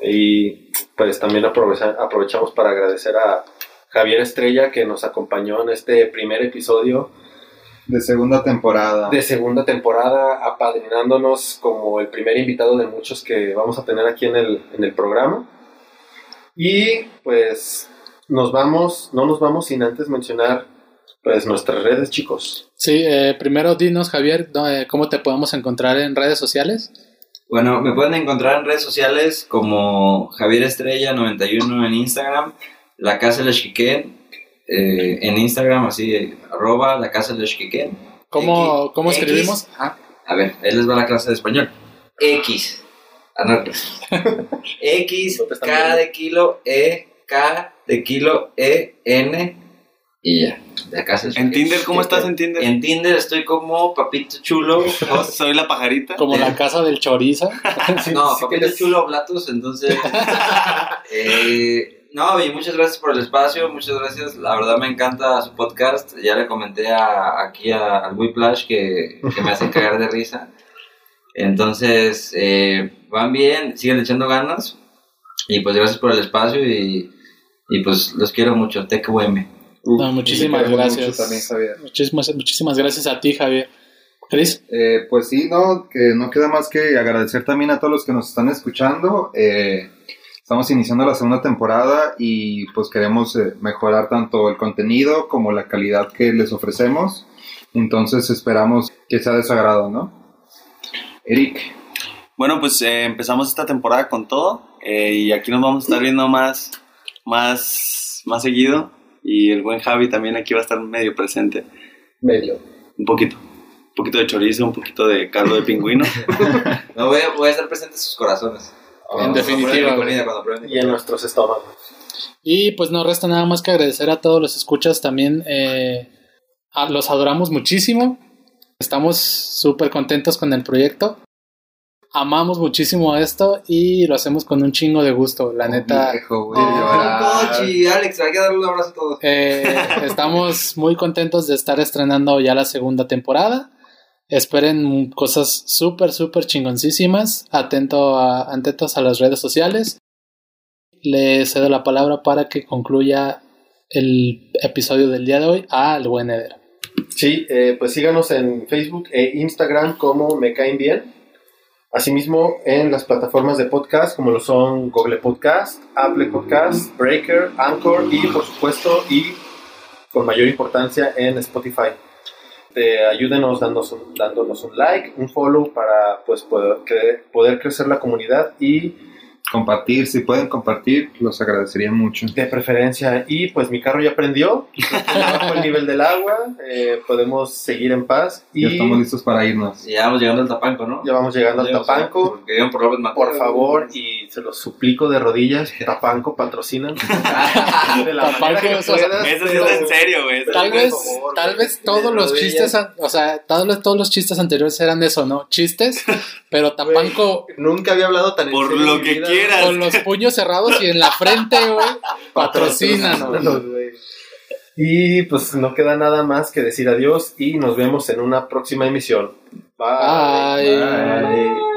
Y pues también aprovecha- aprovechamos para agradecer a Javier Estrella que nos acompañó en este primer episodio De segunda temporada. de segunda temporada, apadrinándonos como el primer invitado de muchos que vamos a tener aquí en el, en el programa. Y pues nos vamos, no nos vamos sin antes mencionar pues nuestras redes, chicos. Sí, eh, primero dinos, Javier, ¿no, eh, ¿cómo te podemos encontrar en redes sociales? Bueno, me pueden encontrar en redes sociales como Javier Estrella 91 en Instagram, La Casa del Chiquén, eh, en Instagram así, eh, arroba La Casa del Chiquén. ¿Cómo, X, cómo X. escribimos? Ah, A ver, ahí les va la clase de español. X. Ah, no. X, K de kilo, E, K de kilo, E, N, y ya. La casa del ¿En. Tinder cómo estás en Tinder? En Tinder estoy como Papito Chulo. Soy la pajarita. como la casa del chorizo. No, Papito Chulo Blatos, entonces. eh, no, y muchas gracias por el espacio, muchas gracias. La verdad me encanta su podcast. Ya le comenté a, aquí a, al Whiplash que, que me hacen cagar de risa. Entonces, eh, van bien, siguen echando ganas. Y pues gracias por el espacio y, y pues los quiero mucho. TQM. No, muchísimas gracias. mucho también, Javier. Muchísimas, muchísimas gracias a ti, Javier. Cris, Eh, pues sí, no, que no queda más que agradecer también a todos los que nos están escuchando. Eh, estamos iniciando la segunda temporada y pues queremos eh, mejorar tanto el contenido como la calidad que les ofrecemos. Entonces esperamos que sea de su agrado, ¿no? Eric. Bueno, pues eh, empezamos esta temporada con todo eh, y aquí nos vamos a estar viendo más, más, más seguido y el buen Javi también aquí va a estar medio presente, Medio. un poquito, un poquito de chorizo, un poquito de caldo de pingüino. No, voy a, voy a estar presente en sus corazones. En definitiva, comida, Y en nuestros estómagos. Y pues no resta nada más que agradecer a todos los escuchas también. eh, a- los adoramos muchísimo. Estamos súper contentos con el proyecto. Amamos muchísimo esto y lo hacemos con un chingo de gusto. La neta, Viejo, güey, Oh. Pochi, Alex, hay que darle un abrazo a todos. eh, estamos muy contentos de estar estrenando ya la segunda temporada. Esperen cosas súper, súper chingoncísimas. Atento a, atentos a las redes sociales. Le cedo la palabra para que concluya el episodio del día de hoy al buen Eder. Sí, eh, pues síganos en Facebook e Instagram como Me Caen Bien. Asimismo, en las plataformas de podcast como lo son Google Podcast, Apple Podcast, Breaker, Anchor y, por supuesto, y con mayor importancia en Spotify. Te ayúdenos dándonos un, dándonos un like, un follow para pues, poder, cre- poder crecer la comunidad y Compartir, si pueden compartir, los agradecería mucho. de preferencia. Y pues mi carro ya prendió, ya bajó el nivel del agua, eh, podemos seguir en paz y Ya estamos listos para irnos. Ya vamos llegando al Tapanco, ¿no? ya vamos llegando al Ya, Tapanco. Por López Mateos. Por favor, y se los suplico de rodillas, Tapanco patrocinan. De la Tapanco, o sea, Eso sí pero- está en serio, güey. Tal vez, favor, tal güey. vez todos los rodillas. chistes, o sea, tal vez todos los chistes anteriores eran eso, ¿no? Chistes, pero Tapanco Nunca había hablado tan en Por en lo que vida, quieras. con los puños cerrados y en la frente, güey. Patrocínanos, güey. Y pues no queda nada más que decir adiós y nos vemos en una próxima emisión. Bye. Bye.